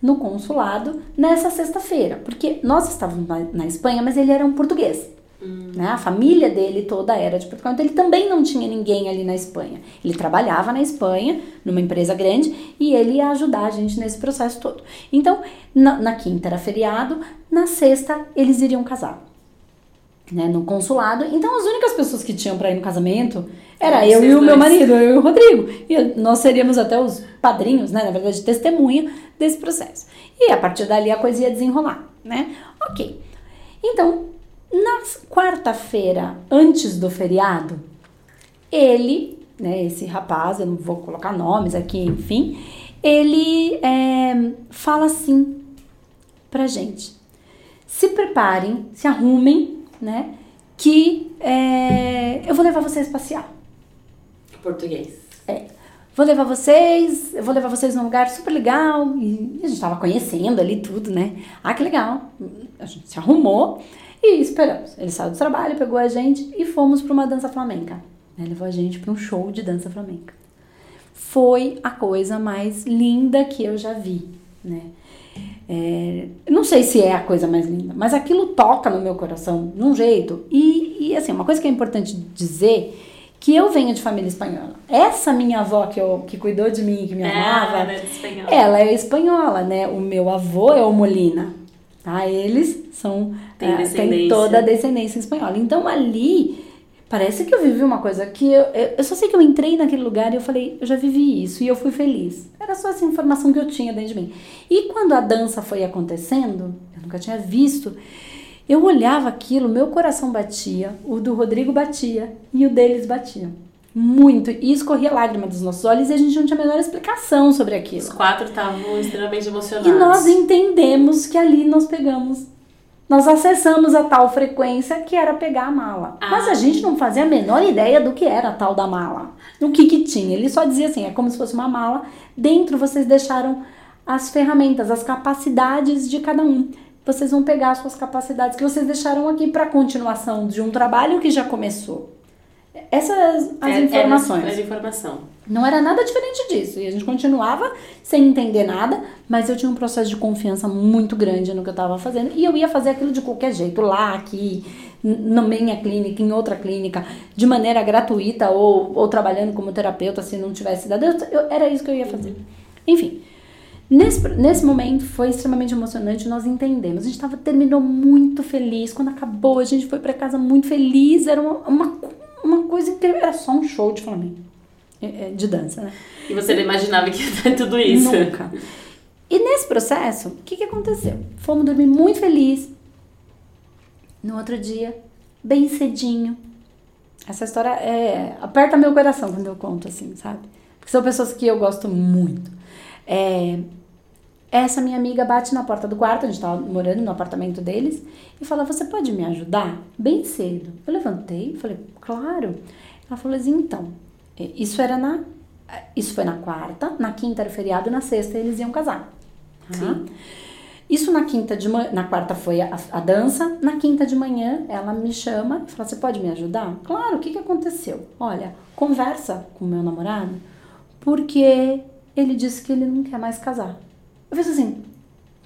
no consulado nessa sexta-feira, porque nós estávamos na, na Espanha, mas ele era um português. Hum. Né? A família dele toda era de Portugal, então ele também não tinha ninguém ali na Espanha. Ele trabalhava na Espanha, numa empresa grande, e ele ia ajudar a gente nesse processo todo. Então, na, na quinta era feriado, na sexta eles iriam casar. né, no consulado. Então as únicas pessoas que tinham para ir no casamento era eu vocês e o meu marido, eu e o Rodrigo. E nós seríamos até os padrinhos, né, na verdade, testemunha desse processo. E a partir dali a coisa ia desenrolar, né? OK. Então, na quarta-feira antes do feriado, ele, né, esse rapaz, eu não vou colocar nomes aqui, enfim, ele é, fala assim pra gente: se preparem, se arrumem, né, que é, eu vou levar vocês passear. Português. É, vou levar vocês, eu vou levar vocês num lugar super legal. E a gente tava conhecendo ali tudo, né? Ah, que legal. A gente se arrumou e esperamos. Ele saiu do trabalho, pegou a gente e fomos para uma dança flamenca. Né? Levou a gente para um show de dança flamenca. Foi a coisa mais linda que eu já vi, né? É, não sei se é a coisa mais linda, mas aquilo toca no meu coração de um jeito. E, e assim, uma coisa que é importante dizer que eu venho de família espanhola. Essa minha avó que, eu, que cuidou de mim, que me amava, Ah, né, de espanhol. ela é espanhola, né? O meu avô é o Molina, tá? Eles são Tem ah, descendência. toda a descendência espanhola. Então ali parece que eu vivi uma coisa que eu, eu, eu só sei que eu entrei naquele lugar e eu falei, eu já vivi isso e eu fui feliz. Era só essa informação que eu tinha dentro de mim. E quando a dança foi acontecendo, eu nunca tinha visto. Eu olhava aquilo, meu coração batia, o do Rodrigo batia e o deles batia. Muito. E escorria lágrima dos nossos olhos e a gente não tinha a menor explicação sobre aquilo. Os quatro estavam extremamente emocionados. E nós entendemos que ali nós pegamos. Nós acessamos a tal frequência que era pegar a mala. Ah. Mas a gente não fazia a menor ideia do que era a tal da mala. O que que tinha. Ele só dizia assim, é como se fosse uma mala. Dentro vocês deixaram as ferramentas, as capacidades de cada um. Vocês vão pegar as suas capacidades que vocês deixaram aqui para continuação de um trabalho que já começou. Essas as É- informações. Era, era informação. Não era nada diferente disso. E a gente continuava sem entender nada, mas eu tinha um processo de confiança muito grande no que eu estava fazendo. E eu ia fazer aquilo de qualquer jeito, lá, aqui, na minha clínica, em outra clínica, de maneira gratuita ou, ou trabalhando como terapeuta, se não tivesse dado. Eu- era isso que eu ia fazer. Enfim. Nesse, nesse momento foi extremamente emocionante, nós entendemos. A gente tava, terminou muito feliz. Quando acabou, a gente foi para casa muito feliz. Era uma, uma, uma coisa incrível. Era só um show de Flamengo. É, é, De dança, né? E você não imaginava que ia [laughs] ter tudo isso. Nunca. E nesse processo, o que, que aconteceu? Fomos dormir muito feliz. No outro dia, bem cedinho. Essa história é, aperta meu coração quando eu conto assim, sabe? Porque são pessoas que eu gosto muito. É, essa minha amiga bate na porta do quarto, a gente tava morando no apartamento deles, e fala: Você pode me ajudar? Bem cedo. Eu levantei, falei: Claro. Ela falou assim: Então, isso era na. Isso foi na quarta, na quinta era o feriado, na sexta eles iam casar. tá? Sim. Isso na quinta de manhã, na quarta foi a, a dança, na quinta de manhã ela me chama e fala: Você pode me ajudar? Claro, o que, que aconteceu? Olha, conversa com o meu namorado, porque ele disse que ele não quer mais casar. Eu fiz assim: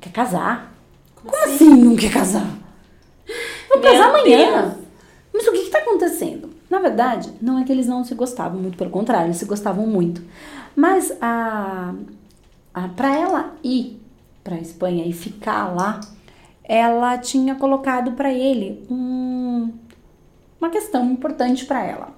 Quer casar? Como, Como assim não quer casar? Vou Meu casar amanhã. Deus. Mas o que está acontecendo? Na verdade, não é que eles não se gostavam, muito pelo contrário, eles se gostavam muito. Mas a, a para ela ir para Espanha e ficar lá, ela tinha colocado para ele um, uma questão importante para ela.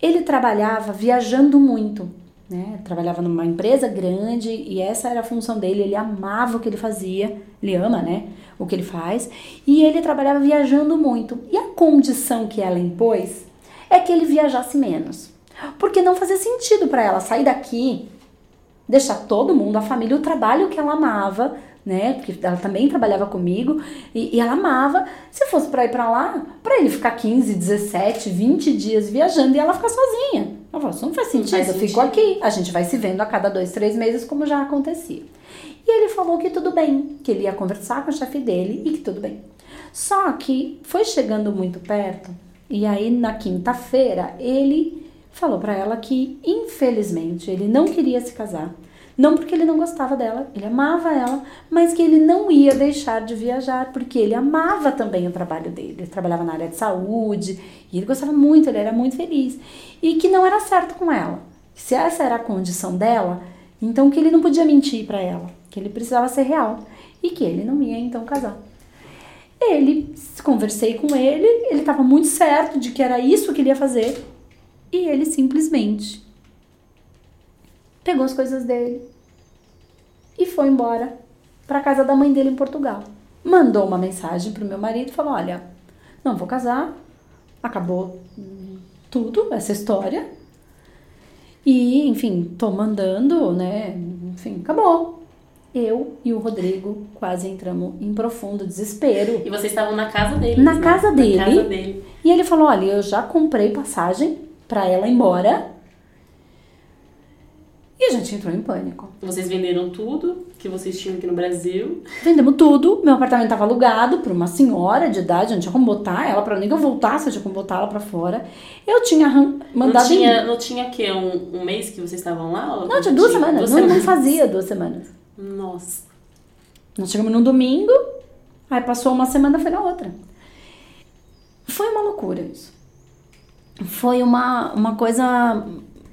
Ele trabalhava viajando muito, né? Trabalhava numa empresa grande e essa era a função dele. Ele amava o que ele fazia, ele ama, né? O que ele faz. E ele trabalhava viajando muito. E a condição que ela impôs é que ele viajasse menos. Porque não fazia sentido para ela sair daqui, deixar todo mundo, a família, o trabalho que ela amava, né? Porque ela também trabalhava comigo e, e ela amava. Se fosse para ir para lá, para ele ficar 15, 17, 20 dias viajando e ela ficar sozinha. Ela falou: Isso não faz sentido, faz eu fico sentido. aqui. A gente vai se vendo a cada dois, três meses, como já acontecia. E ele falou que tudo bem, que ele ia conversar com o chefe dele e que tudo bem. Só que foi chegando muito perto, e aí na quinta-feira ele falou para ela que, infelizmente, ele não queria se casar. Não porque ele não gostava dela, ele amava ela, mas que ele não ia deixar de viajar, porque ele amava também o trabalho dele. Ele trabalhava na área de saúde, e ele gostava muito, ele era muito feliz. E que não era certo com ela. Se essa era a condição dela, então que ele não podia mentir para ela, que ele precisava ser real e que ele não ia então casar. Ele, conversei com ele, ele estava muito certo de que era isso que ele ia fazer. E ele simplesmente pegou as coisas dele e foi embora para casa da mãe dele em Portugal. Mandou uma mensagem pro meu marido falou: "Olha, não vou casar. Acabou tudo essa história. E, enfim, tô mandando, né? Enfim, acabou. Eu e o Rodrigo quase entramos em profundo desespero. E vocês estavam na casa dele? Na, né? casa, dele, na casa dele. E ele falou: Olha, eu já comprei passagem para ela ir embora. E a gente entrou em pânico. Vocês venderam tudo que vocês tinham aqui no Brasil? Vendemos tudo. Meu apartamento estava alugado por uma senhora de idade, não tinha como botar ela para nem que eu voltasse, eu tinha como botar ela para fora. Eu tinha mandado. Não tinha, não tinha que um, um mês que vocês estavam lá? Não, tinha duas semanas. Duas não, semanas. não fazia duas semanas. Nossa. Nós chegamos num domingo, aí passou uma semana, foi na outra. Foi uma loucura isso. Foi uma, uma coisa.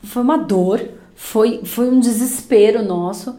Foi uma dor foi, foi um desespero nosso.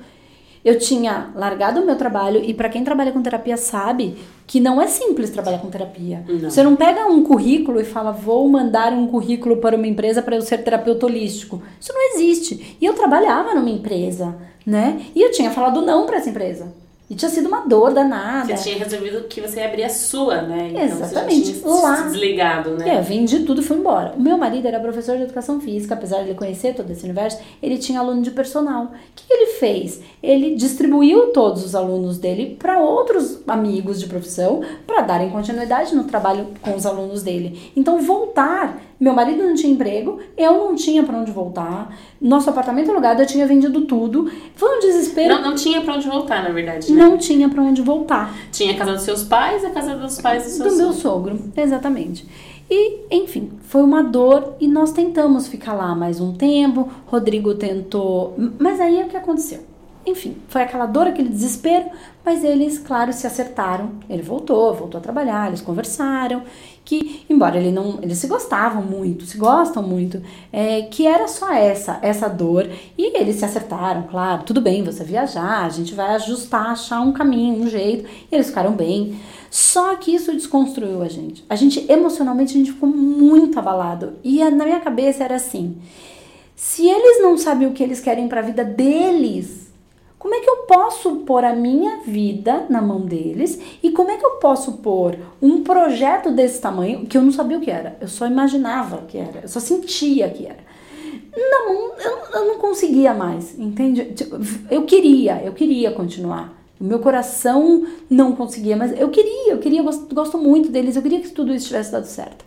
Eu tinha largado o meu trabalho e para quem trabalha com terapia sabe que não é simples trabalhar com terapia. Não. Você não pega um currículo e fala, vou mandar um currículo para uma empresa para eu ser terapeuta holístico. Isso não existe. E eu trabalhava numa empresa, né? E eu tinha falado não para essa empresa. E tinha sido uma dor danada. Você tinha resolvido que você ia abrir a sua, né? Então Exatamente. Você já Lá. desligado, né? É, vendi tudo e fui embora. O meu marido era professor de educação física, apesar de ele conhecer todo esse universo, ele tinha aluno de personal. O que, que ele fez? Ele distribuiu todos os alunos dele para outros amigos de profissão para darem continuidade no trabalho com os alunos dele. Então, voltar meu marido não tinha emprego, eu não tinha para onde voltar. Nosso apartamento alugado, eu tinha vendido tudo. Foi um desespero. Não, não tinha para onde voltar, na verdade. Né? Não tinha para onde voltar. Tinha a casa dos seus pais, a casa dos pais do seu Do sogro. meu sogro, exatamente. E, enfim, foi uma dor e nós tentamos ficar lá mais um tempo. Rodrigo tentou, mas aí é o que aconteceu. Enfim, foi aquela dor, aquele desespero, mas eles, claro, se acertaram. Ele voltou, voltou a trabalhar, eles conversaram, que, embora ele não, eles se gostavam muito, se gostam muito, é, que era só essa, essa dor, e eles se acertaram, claro, tudo bem, você viajar, a gente vai ajustar, achar um caminho, um jeito, e eles ficaram bem. Só que isso desconstruiu a gente. A gente, emocionalmente, a gente ficou muito abalado. E na minha cabeça era assim: se eles não sabem o que eles querem para a vida deles, como é que eu posso pôr a minha vida na mão deles e como é que eu posso pôr um projeto desse tamanho que eu não sabia o que era, eu só imaginava que era, eu só sentia que era. Não, eu, eu não conseguia mais, entende? Tipo, eu queria, eu queria continuar. O meu coração não conseguia, mas eu queria, eu queria, gosto, gosto muito deles, eu queria que tudo isso tivesse dado certo.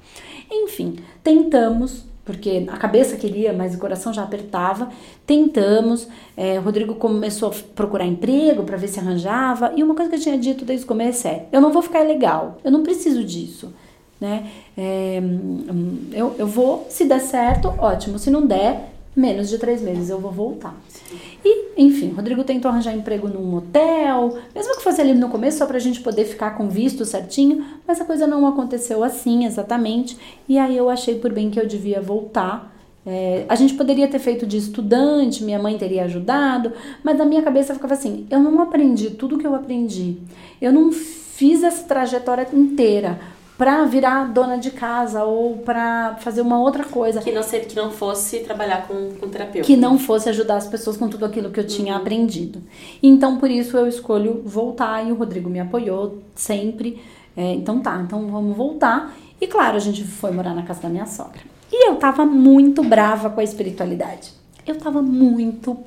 Enfim, tentamos, porque a cabeça queria, mas o coração já apertava. Tentamos. É, o Rodrigo começou a procurar emprego para ver se arranjava. E uma coisa que eu tinha dito desde o começo é: eu não vou ficar legal, eu não preciso disso. Né? É, eu, eu vou, se der certo, ótimo. Se não der, menos de três meses eu vou voltar. E, enfim, Rodrigo tentou arranjar emprego num hotel, mesmo que fosse ali no começo, só pra gente poder ficar com visto certinho, mas a coisa não aconteceu assim exatamente. E aí eu achei por bem que eu devia voltar. É, a gente poderia ter feito de estudante, minha mãe teria ajudado, mas na minha cabeça ficava assim: eu não aprendi tudo que eu aprendi, eu não fiz essa trajetória inteira para virar dona de casa ou para fazer uma outra coisa. Que não, ser, que não fosse trabalhar com, com terapeuta. Que não fosse ajudar as pessoas com tudo aquilo que eu tinha uhum. aprendido. Então, por isso, eu escolho voltar e o Rodrigo me apoiou sempre. É, então tá, então vamos voltar. E claro, a gente foi morar na casa da minha sogra. E eu tava muito brava com a espiritualidade. Eu tava muito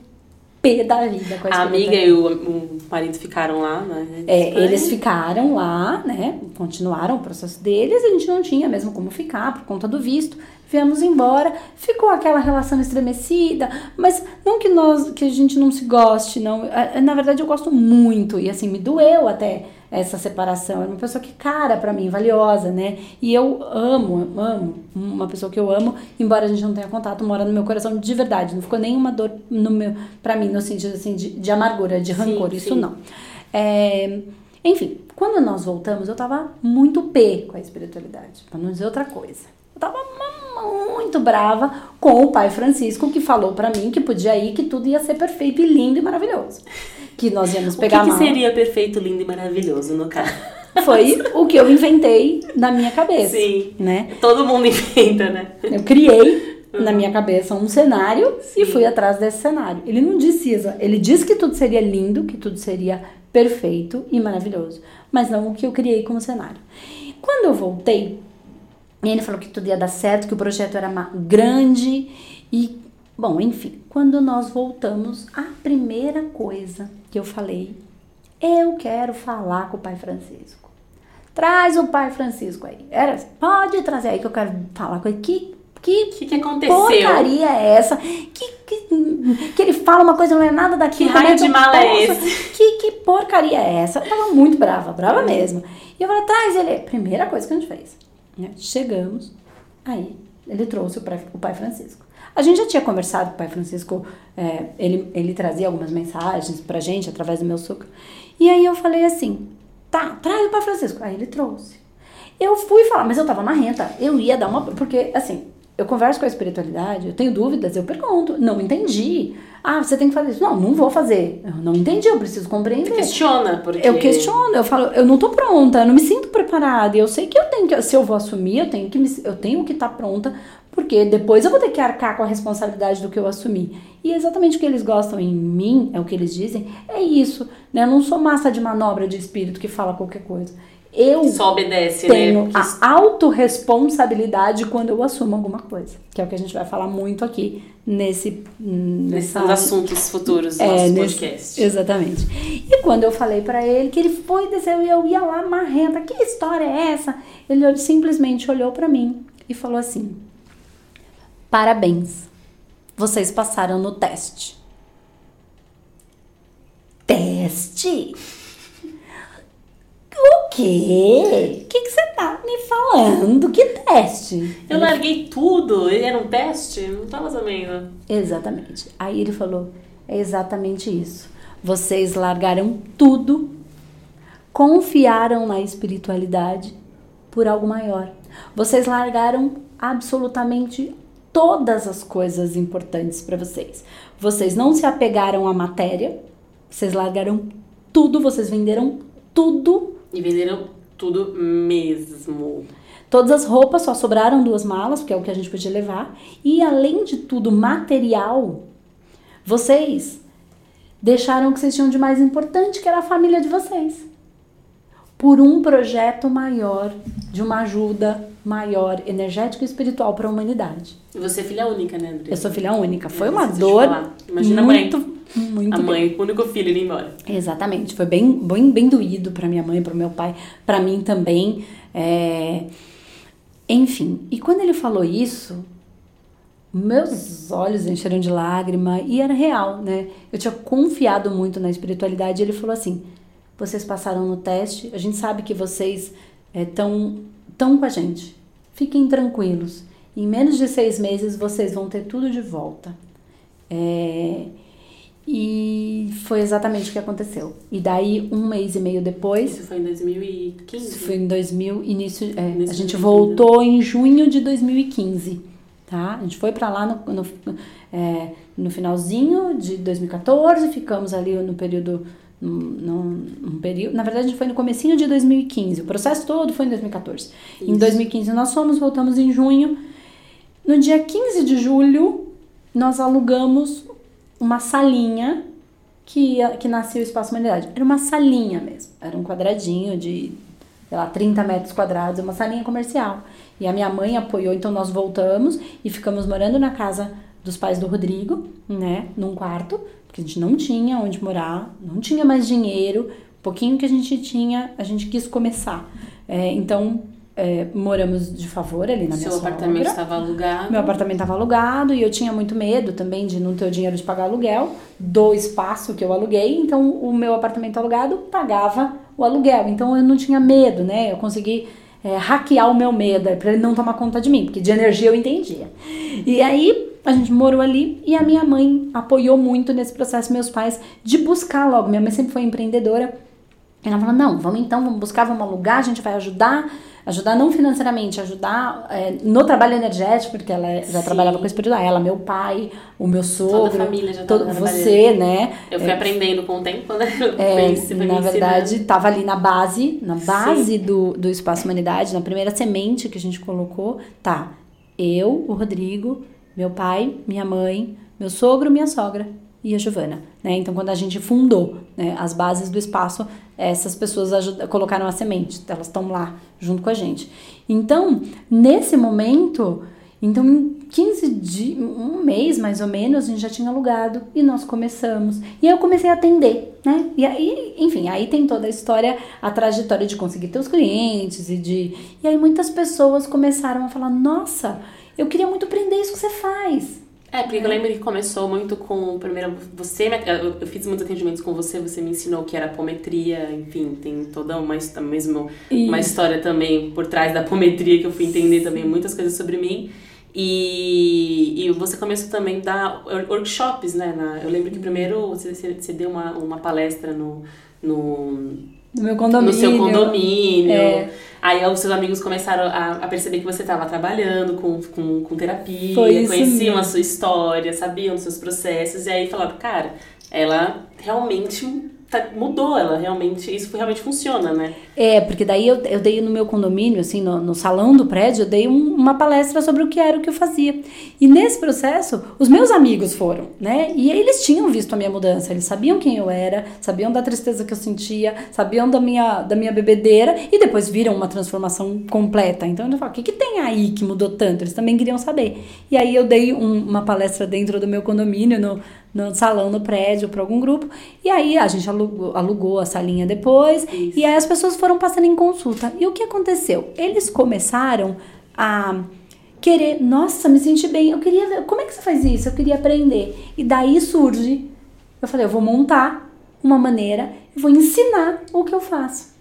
pé da vida com a, a amiga e o, o, marido ficaram lá, né? É, eles ficaram lá, né? Continuaram o processo deles, a gente não tinha mesmo como ficar por conta do visto. Viemos embora, ficou aquela relação estremecida, mas não que nós que a gente não se goste, não. Na verdade, eu gosto muito e assim me doeu até essa separação. Era uma pessoa que cara para mim, valiosa, né? E eu amo, amo uma pessoa que eu amo, embora a gente não tenha contato, mora no meu coração de verdade. Não ficou nenhuma dor no meu, para mim no sentido assim de, de amargura, de rancor, sim, isso sim. não. É, enfim, quando nós voltamos, eu tava muito pé com a espiritualidade, para não dizer outra coisa. Eu tava muito brava com o pai Francisco, que falou para mim que podia ir, que tudo ia ser perfeito e lindo e maravilhoso que nós íamos pegar O que, que seria perfeito, lindo e maravilhoso no caso? [laughs] Foi o que eu inventei na minha cabeça. Sim. Né? Todo mundo inventa, né? Eu criei na minha cabeça um cenário Sim. e fui atrás desse cenário. Ele não disse isso. Ele disse que tudo seria lindo, que tudo seria perfeito e maravilhoso, mas não o que eu criei como cenário. Quando eu voltei, ele falou que tudo ia dar certo, que o projeto era grande e, bom, enfim, quando nós voltamos, a primeira coisa que eu falei, eu quero falar com o Pai Francisco. Traz o Pai Francisco aí. Era, pode trazer aí que eu quero falar com ele. Que que, que, que aconteceu? porcaria é essa? Que, que, que ele fala uma coisa não é nada daquilo. Que raio de mala é esse? Que, que porcaria é essa? Eu tava muito brava, brava mesmo. E eu falei, traz ele. Primeira coisa que a gente fez. Né? Chegamos, aí ele trouxe o pai, o pai Francisco. A gente já tinha conversado com o pai Francisco, é, ele, ele trazia algumas mensagens pra gente através do meu suco. E aí eu falei assim, tá, traz o pai Francisco. Aí ele trouxe. Eu fui falar, mas eu tava na renta, eu ia dar uma. Porque, assim, eu converso com a espiritualidade, eu tenho dúvidas, eu pergunto, não entendi. Ah, você tem que fazer isso. Não, não vou fazer. Eu não entendi, eu preciso compreender. Você questiona, porque... Eu questiono, eu falo, eu não tô pronta, eu não me sinto preparada. E eu sei que eu tenho que, se eu vou assumir, eu tenho que me, eu tenho que estar tá pronta, porque depois eu vou ter que arcar com a responsabilidade do que eu assumi. E exatamente o que eles gostam em mim, é o que eles dizem, é isso. Né? Eu não sou massa de manobra de espírito que fala qualquer coisa eu Só obedece, né? tenho né? a autorresponsabilidade quando eu assumo alguma coisa. Que é o que a gente vai falar muito aqui nesse... Nesses assuntos futuros do é, nosso nesse, podcast. Exatamente. E quando eu falei para ele que ele foi descer e eu ia lá marrenta, que história é essa? Ele simplesmente olhou para mim e falou assim, parabéns, vocês passaram no teste. Teste? O quê? O que, que você tá me falando? Que teste? Eu larguei tudo. Era um teste? Não tava sabendo. Exatamente. Aí ele falou: é exatamente isso. Vocês largaram tudo, confiaram na espiritualidade por algo maior. Vocês largaram absolutamente todas as coisas importantes para vocês. Vocês não se apegaram à matéria, vocês largaram tudo, vocês venderam tudo e venderam tudo mesmo. Todas as roupas só sobraram duas malas, porque é o que a gente podia levar. E além de tudo, material, vocês deixaram o que vocês tinham de mais importante, que era a família de vocês. Por um projeto maior, de uma ajuda maior, energética e espiritual para a humanidade. E você é filha única, né, André? Eu sou filha única. Foi uma dor. Imagina muito, a mãe. Muito a mãe, o único filho indo embora. Exatamente. Foi bem, bem, bem doído para minha mãe, para meu pai, para mim também. É... Enfim, e quando ele falou isso, meus olhos encheram de lágrima e era real, né? Eu tinha confiado muito na espiritualidade e ele falou assim: vocês passaram no teste, a gente sabe que vocês estão é, tão com a gente. Fiquem tranquilos. Em menos de seis meses vocês vão ter tudo de volta. É, e foi exatamente o que aconteceu. E daí, um mês e meio depois. Isso foi em 2015? Isso foi em 2000, início. É, a gente voltou em junho de 2015. Tá? A gente foi para lá no, no, é, no, finalzinho de 2014, ficamos ali no período. Num, num, período. Na verdade, foi no comecinho de 2015. O processo todo foi em 2014. Isso. Em 2015 nós fomos, voltamos em junho. No dia 15 de julho, nós alugamos uma salinha que, que nascia o Espaço Humanidade. Era uma salinha mesmo. Era um quadradinho de, sei lá, 30 metros quadrados, uma salinha comercial. E a minha mãe apoiou, então nós voltamos e ficamos morando na casa dos pais do Rodrigo, né, num quarto, porque a gente não tinha onde morar, não tinha mais dinheiro, o pouquinho que a gente tinha, a gente quis começar. É, então, é, moramos de favor ali na Seu minha Seu apartamento estava alugado. Meu apartamento estava alugado e eu tinha muito medo também de não ter o dinheiro de pagar aluguel do espaço que eu aluguei. Então, o meu apartamento alugado pagava o aluguel. Então, eu não tinha medo, né? Eu consegui é, hackear o meu medo para ele não tomar conta de mim, porque de energia eu entendia. E aí, a gente morou ali e a minha mãe apoiou muito nesse processo, meus pais, de buscar logo. Minha mãe sempre foi empreendedora. Ela falou: não, vamos então, vamos buscar, vamos alugar, a gente vai ajudar Ajudar não financeiramente, ajudar é, no trabalho energético, porque ela já Sim. trabalhava com espiritual. Ela, meu pai, o meu sogro. Toda a família já todo, Você, né? Eu fui é, aprendendo com o tempo, né? É, na verdade, estava ali na base, na base do, do Espaço Humanidade, na primeira semente que a gente colocou, tá. Eu, o Rodrigo, meu pai, minha mãe, meu sogro, minha sogra e a Giovana, né? Então, quando a gente fundou né, as bases do espaço, essas pessoas colocaram a semente, elas estão lá junto com a gente. Então, nesse momento, então em 15 dias, um mês mais ou menos, a gente já tinha alugado e nós começamos. E aí eu comecei a atender, né? E aí, enfim, aí tem toda a história, a trajetória de conseguir ter os clientes e de. E aí muitas pessoas começaram a falar: nossa, eu queria muito aprender isso que você faz. É, porque eu lembro que começou muito com, primeiro, você, eu fiz muitos atendimentos com você, você me ensinou que era apometria, enfim, tem toda uma, mesmo, uma história também por trás da apometria que eu fui entender também muitas coisas sobre mim. E, e você começou também a dar workshops, né? Na, eu lembro que primeiro você, você deu uma, uma palestra no, no no meu condomínio. No seu condomínio. É. Aí os seus amigos começaram a, a perceber que você estava trabalhando com, com, com terapia, conheciam a sua história, sabiam dos seus processos, e aí falaram, cara, ela realmente tá, mudou, ela realmente, isso realmente funciona, né? É, porque daí eu, eu dei no meu condomínio, assim, no, no salão do prédio, eu dei um, uma palestra sobre o que era o que eu fazia. E nesse processo, os meus amigos foram, né? E eles tinham visto a minha mudança, eles sabiam quem eu era, sabiam da tristeza que eu sentia, sabiam da minha, da minha bebedeira e depois viram uma transformação completa. Então eu falo, o que, que tem aí que mudou tanto? Eles também queriam saber. E aí eu dei um, uma palestra dentro do meu condomínio, no, no salão no prédio para algum grupo. E aí a gente alugou, alugou a salinha depois. Isso. E aí as pessoas foram passando em consulta. E o que aconteceu? Eles começaram a querer, nossa, me senti bem. Eu queria ver, como é que você faz isso? Eu queria aprender. E daí surge, eu falei, eu vou montar uma maneira, eu vou ensinar o que eu faço.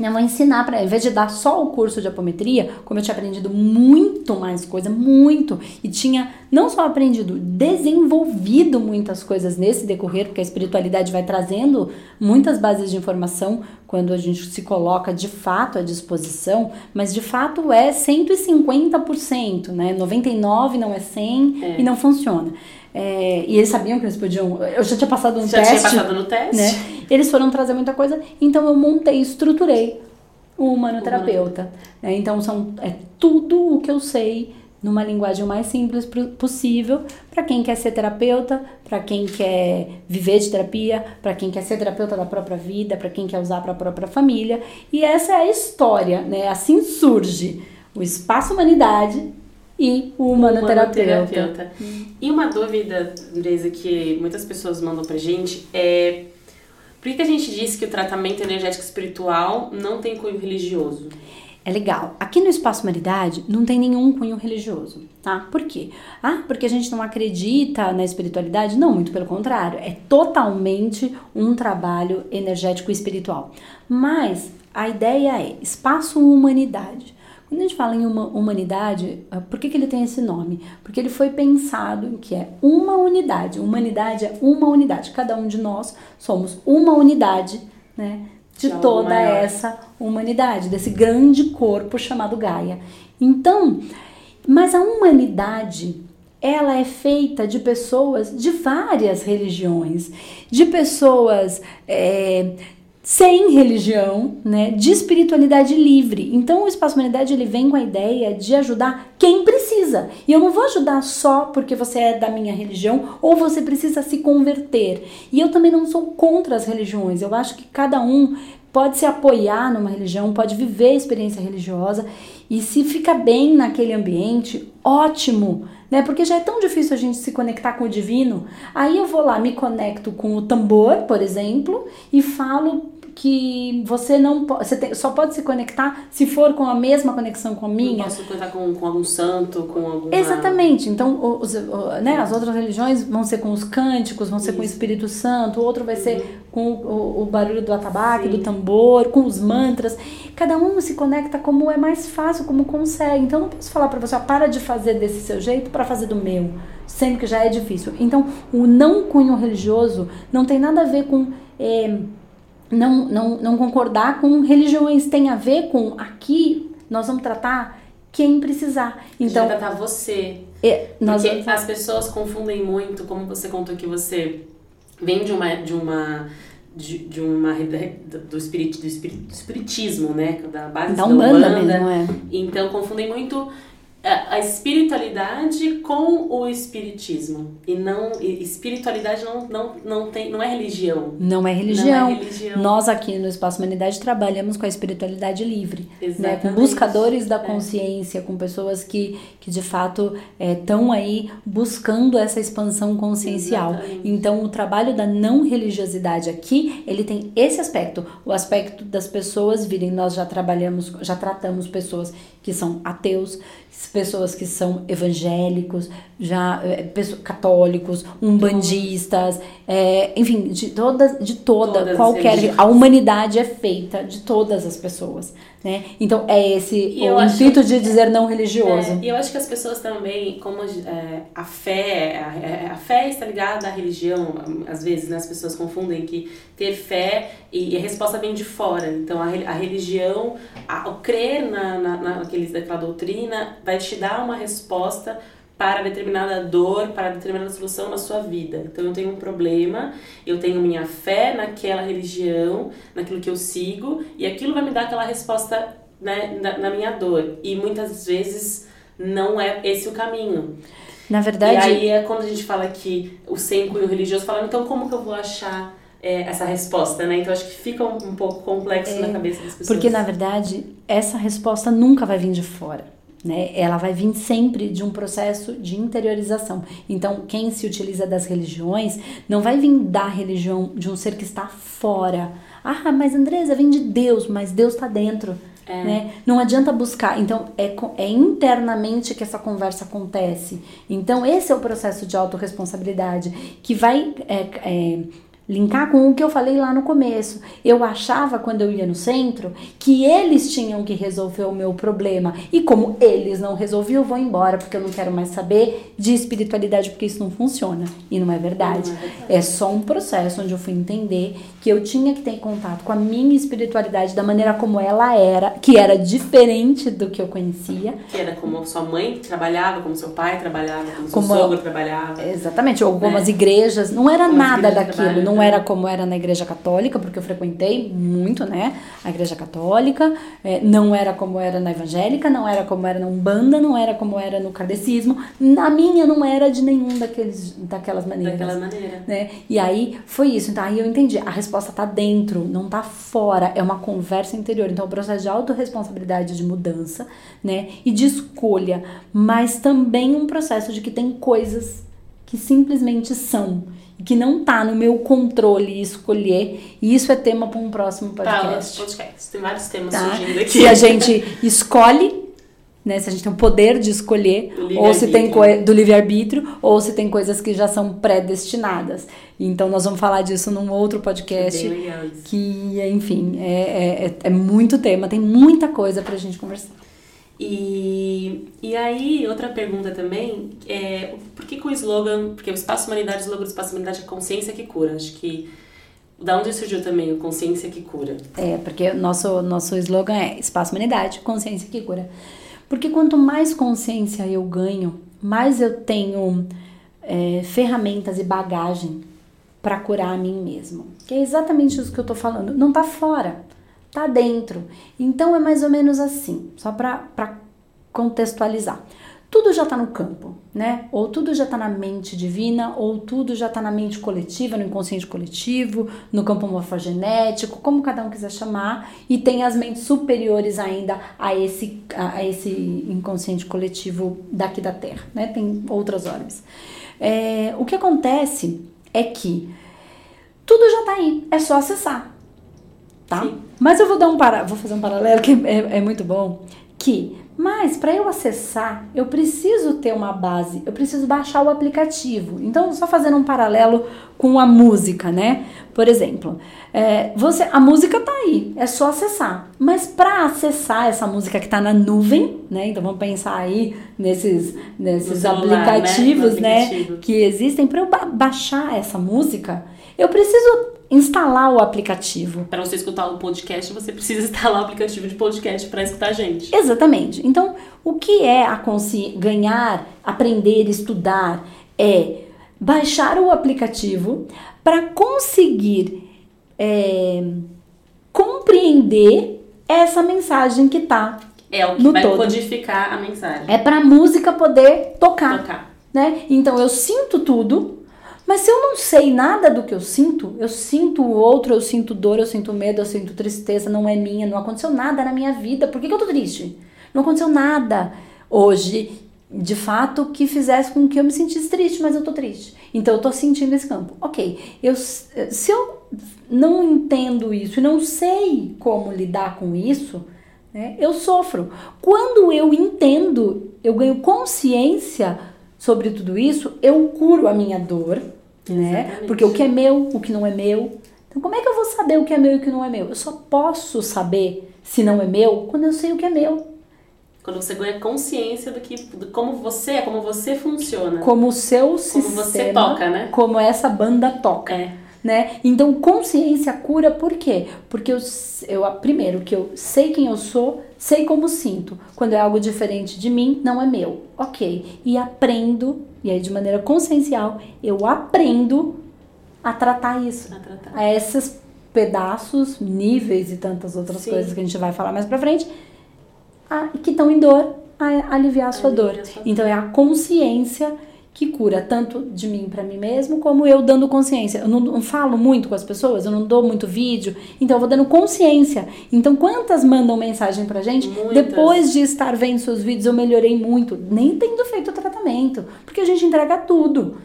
Eu vou ensinar para, em vez de dar só o curso de apometria, como eu tinha aprendido muito mais coisa, muito, e tinha não só aprendido, desenvolvido muitas coisas nesse decorrer, porque a espiritualidade vai trazendo muitas bases de informação quando a gente se coloca de fato à disposição, mas de fato é 150%, né? 99 não é 100 é. e não funciona. É, e eles sabiam que eles podiam. Eu já tinha passado no já teste. Já tinha passado no teste. Né? Eles foram trazer muita coisa, então eu montei, estruturei o humanoterapeuta. Né? Então são, é tudo o que eu sei numa linguagem mais simples possível para quem quer ser terapeuta, para quem quer viver de terapia, para quem quer ser terapeuta da própria vida, para quem quer usar para a própria família. E essa é a história, né? Assim surge o espaço humanidade e o humanoterapeuta. humanoterapeuta. E uma dúvida, Andresa, que muitas pessoas mandam pra gente é por que a gente disse que o tratamento energético espiritual não tem cunho religioso? É legal. Aqui no Espaço Humanidade não tem nenhum cunho religioso, tá? Por quê? Ah, porque a gente não acredita na espiritualidade? Não, muito pelo contrário. É totalmente um trabalho energético e espiritual. Mas a ideia é Espaço Humanidade. Quando a gente fala em uma humanidade, ah, por que, que ele tem esse nome? Porque ele foi pensado que é uma unidade. Humanidade é uma unidade. Cada um de nós somos uma unidade, né? De toda essa humanidade, desse grande corpo chamado Gaia. Então, mas a humanidade ela é feita de pessoas de várias religiões, de pessoas é, sem religião, né, de espiritualidade livre. Então o Espaço Humanidade ele vem com a ideia de ajudar quem precisa. E eu não vou ajudar só porque você é da minha religião ou você precisa se converter. E eu também não sou contra as religiões. Eu acho que cada um pode se apoiar numa religião, pode viver a experiência religiosa e se fica bem naquele ambiente, ótimo, né? Porque já é tão difícil a gente se conectar com o divino. Aí eu vou lá, me conecto com o tambor, por exemplo, e falo que você não você tem, só pode se conectar se for com a mesma conexão com a minha. Não posso conectar com, com algum santo, com alguma... Exatamente. Então, os, né, as outras religiões vão ser com os cânticos, vão ser Isso. com o Espírito Santo, o outro vai ser uhum. com o, o, barulho do atabaque, Sim. do tambor, com os mantras. Cada um se conecta como é mais fácil, como consegue. Então, não posso falar para você, ó, para de fazer desse seu jeito para fazer do meu, sendo que já é difícil. Então, o não cunho religioso não tem nada a ver com... É, não, não, não concordar com religiões, tem a ver com aqui nós vamos tratar quem precisar. Então, vai tratar você. É, nós Porque vamos... as pessoas confundem muito, como você contou que você vem de uma de uma de, de uma do, espirit, do, espirit, do espiritismo, né, da base da da Umbanda, Umbanda. mesmo, é. Então confundem muito a a espiritualidade com o espiritismo e não e espiritualidade não, não, não tem não é religião Não é não religião. é religião Nós aqui no Espaço Humanidade trabalhamos com a espiritualidade livre, né? com buscadores da É. consciência, com pessoas que, que de fato estão aí buscando essa expansão consciencial. Exatamente. Então o trabalho da não religiosidade aqui, ele tem esse aspecto, o aspecto das pessoas virem, nós já trabalhamos, já tratamos pessoas que são ateus, pessoas que são evangélicos, já eh, pesso- católicos, umbandistas, eh, enfim, de todas, de toda, Todas as qualquer, a humanidade é feita de todas as pessoas, né? Então é esse E o eu acho- intuito de dizer não religioso. É, e eu acho que as pessoas também, como é, a fé, a, a fé está ligada à religião, às vezes né, as pessoas confundem que ter fé e, e a resposta vem de fora. Então a, a religião, a, o crer na, na, naqueles, naquela doutrina vai te dar uma resposta para determinada dor, para determinada solução na sua vida. Então eu tenho um problema, eu tenho minha fé naquela religião, naquilo que eu sigo, e aquilo vai me dar aquela resposta né, na, na minha dor. E muitas vezes não é esse o caminho. Na E verdade, aí é quando a gente fala que o sem cunho religioso fala, então como que eu vou achar é, essa resposta, né? Então acho que fica um, um pouco complexo na cabeça das pessoas. É, Porque, na verdade, essa resposta nunca vai vir de fora. Né? Ela vai vir sempre de um processo de interiorização. Então, quem se utiliza das religiões não vai vir da religião de um ser que está fora. Ah, mas Andresa, vem de Deus, mas Deus está dentro. É. Né? Não adianta buscar. Então, é, é internamente que essa conversa acontece. Então, esse é o processo de autorresponsabilidade que vai é, é, linkar com o que eu falei lá no começo. Eu achava, quando eu ia no centro, que eles tinham que resolver o meu problema. E como eles não resolviam, eu vou embora, porque eu não quero mais saber de espiritualidade, porque isso não funciona. E não é verdade. Não é verdade. É só um processo onde eu fui entender que eu tinha que ter contato com a minha espiritualidade da maneira como ela era, que era diferente do que eu conhecia. Que era como sua mãe trabalhava, como seu pai trabalhava, como, Como seu sogro trabalhava. Exatamente, ou como É. as igrejas, não era Como nada daquilo, não né? era como era na igreja católica, porque eu frequentei muito, né, a igreja católica, é, não era como era na evangélica, não era como era na Umbanda, não era como era no kardecismo, na minha não era de nenhum daqueles, daquelas maneiras. Daquela maneira. né? E aí foi isso. Então aí eu entendi. A resposta tá dentro, não tá fora. É uma conversa interior. Então o processo de autorresponsabilidade de mudança, né? E de escolha. Mas também um processo de que tem coisas que simplesmente são. Que não tá no meu controle escolher. E isso é tema para um próximo Tá, podcast. podcast. Tem vários temas Tá? surgindo aqui. Se a gente escolhe, né? Se a gente tem o poder de escolher, ou se tem do livre-arbítrio, ou se tem coisas que já são predestinadas. Então nós vamos falar disso num outro podcast. Legal isso. Que, enfim, é, é, é muito tema, tem muita coisa pra gente conversar. E, e aí, outra pergunta também é por que, que o slogan, porque o Espaço Humanidade, o slogan do Espaço Humanidade é consciência que cura. Acho que da onde surgiu também o consciência que cura? É, porque nosso, nosso slogan é Espaço Humanidade, consciência que cura. Porque quanto mais consciência eu ganho, mais eu tenho é, ferramentas e bagagem para curar a mim mesmo. Que é exatamente isso que eu tô falando. Não tá fora, tá dentro. Então é mais ou menos assim, só para contextualizar. Tudo já tá no campo, né? Ou tudo já tá na mente divina, ou tudo já tá na mente coletiva, no inconsciente coletivo, no campo morfogenético, como cada um quiser chamar, e tem as mentes superiores ainda a esse, a, esse inconsciente coletivo daqui da Terra, né? Tem outras orbes. É, o que acontece é que tudo já tá aí, é só acessar, tá? Sim. Mas eu vou dar um para, vou fazer um paralelo que é, é muito bom, que mas para eu acessar, eu preciso ter uma base, eu preciso baixar o aplicativo. Então, só fazendo um paralelo com a música, né? Por exemplo, é, você, a música tá aí, é só acessar. Mas para acessar essa música que tá na nuvem, né? Então vamos pensar aí nesses, nesses celular, né? Aplicativos, né? aplicativo. Que existem para eu ba- baixar essa música, eu preciso instalar o aplicativo. Para você escutar o podcast, você precisa [laughs] instalar o aplicativo de podcast para escutar a gente. Exatamente. Então, o que é a consci... ganhar, aprender, estudar? É baixar o aplicativo para conseguir é, compreender essa mensagem que tá é o que no vai todo. codificar a mensagem. É para a música poder tocar, Tocar. né? Então eu sinto tudo, mas se eu não sei nada do que eu sinto, eu sinto o outro, eu sinto dor, eu sinto medo, eu sinto tristeza, não é minha, não aconteceu nada na minha vida. Por que, que eu tô triste? Não aconteceu nada hoje, de fato, que fizesse com que eu me sentisse triste, mas eu tô triste. Então eu tô sentindo esse campo. Ok, eu, se eu não entendo isso e não sei como lidar com isso, né, eu sofro. Quando eu entendo, eu ganho consciência sobre tudo isso, eu curo a minha dor, né? Exatamente. Porque o que é meu, o que não é meu. Então, como é que eu vou saber o que é meu e o que não é meu? Eu só posso saber se não é meu quando eu sei o que é meu. Quando você ganha consciência do que do como você é, como você funciona. Como o seu Como sistema, você toca, né? como essa banda toca. É. né? Então, consciência cura por quê? Porque eu, eu, primeiro, que eu sei quem eu sou, sei como sinto. Quando é algo diferente de mim, não é meu. Ok. E aprendo, e aí de maneira consciencial, eu aprendo a tratar isso. A tratar. A esses pedaços, níveis e tantas outras Sim. coisas que a gente vai falar mais pra frente, a- que estão em dor, a aliviar a sua Aliviar dor. a sua Então é a consciência que cura tanto de mim pra mim mesmo, como eu dando consciência. Eu não, não falo muito com as pessoas, eu não dou muito vídeo, então eu vou dando consciência. Então quantas mandam mensagem pra gente? Muitas. Depois de estar vendo seus vídeos, eu melhorei muito, nem tendo feito o tratamento, porque a gente entrega tudo.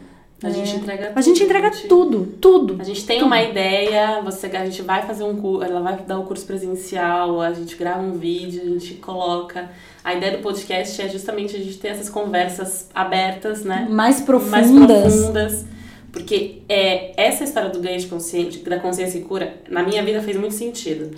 A gente É. entrega A gente tudo, entrega gente. tudo, tudo. A gente tem uma ideia, você, a gente vai fazer um curso, ela vai dar um curso presencial, a gente grava um vídeo, a gente coloca. A ideia do podcast é justamente a gente ter essas conversas abertas, né? mais profundas. mais profundas. Porque é, essa história do ganho de consciência, da consciência e cura, na minha vida fez muito sentido.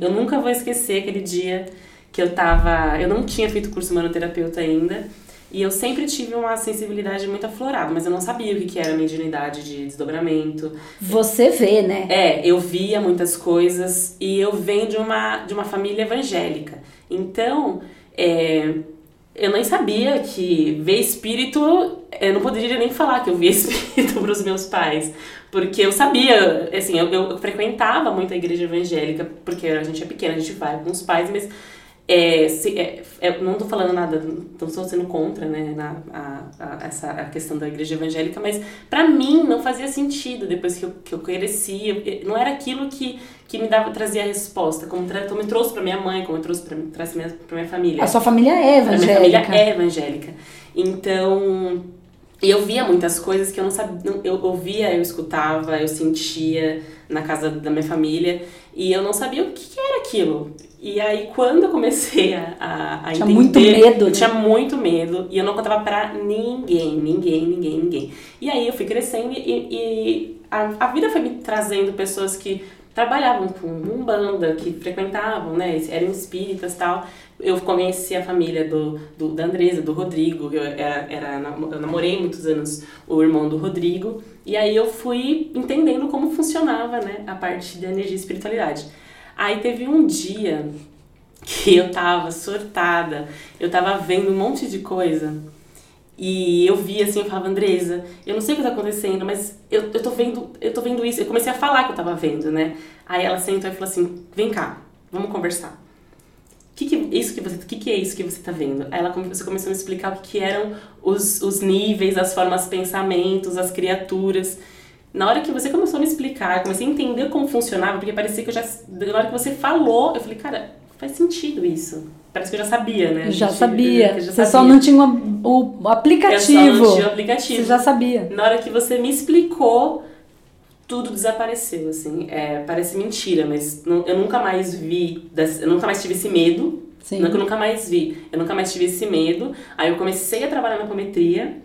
Eu nunca vou esquecer aquele dia que eu tava. Eu não tinha feito curso manoterapeuta ainda. E eu sempre tive uma sensibilidade muito aflorada, mas eu não sabia o que que era mediunidade de desdobramento. Você vê, né? É, eu via muitas coisas e eu venho de uma, de uma família evangélica. Então, é, eu nem sabia que ver espírito, eu não poderia nem falar que eu via [laughs] espírito para os meus pais. Porque eu sabia, assim, eu, eu frequentava muito a igreja evangélica, porque a gente é pequena, a gente vai com os pais, mas é, se, é, é, não tô falando nada, não estou sendo contra, né, na, a, a, essa a questão da igreja evangélica, mas pra mim não fazia sentido depois que eu, que eu cresci, não era aquilo que, que me dava, trazia a resposta, como, tra, como eu trouxe pra minha mãe, como eu trouxe trouxe minha, pra minha família. A sua família é A minha evangélica. família é evangélica. Então, eu via muitas coisas que eu não sabia. Eu ouvia, eu escutava, eu sentia na casa da minha família. E eu não sabia o que era aquilo. E aí, quando eu comecei a, a, a Tinha entender... muito medo, Eu né? tinha muito medo. E eu não contava pra ninguém, ninguém, ninguém, ninguém. E aí, eu fui crescendo e, e a, a vida foi me trazendo pessoas que trabalhavam com umbanda, que frequentavam, né? Eram espíritas tal. Eu conheci a família do, do, da Andresa, do Rodrigo. Eu, era, era, eu namorei muitos anos o irmão do Rodrigo. E aí eu fui entendendo como funcionava, né? A parte da energia e espiritualidade. Aí teve um dia que eu tava surtada. Eu tava vendo um monte de coisa. E eu vi assim, eu falava, Andresa, eu não sei o que tá acontecendo, mas eu, eu tô vendo, eu tô vendo isso. Eu comecei a falar que eu tava vendo, né? Aí ela sentou e falou assim, vem cá, vamos conversar. Que, que, isso que, você, que, que é isso que você tá vendo? Aí ela você começou a me explicar o que, que eram os, os níveis, as formas, pensamentos, as criaturas. Na hora que você começou a me explicar, comecei a entender como funcionava, porque parecia que eu já. Na hora que você falou, eu falei, cara, faz sentido isso. Parece que eu já sabia, né? Já Gente, sabia. eu já Você só sabia. não tinha o Eu aplicativo. só não tinha o aplicativo. Você já sabia. Na hora que você me explicou, tudo desapareceu, assim. É, parece mentira, mas nu- eu nunca mais vi, eu nunca mais tive esse medo. Sim. Nunca, eu nunca mais vi. Eu nunca mais tive esse medo. Aí eu comecei a trabalhar na apometria,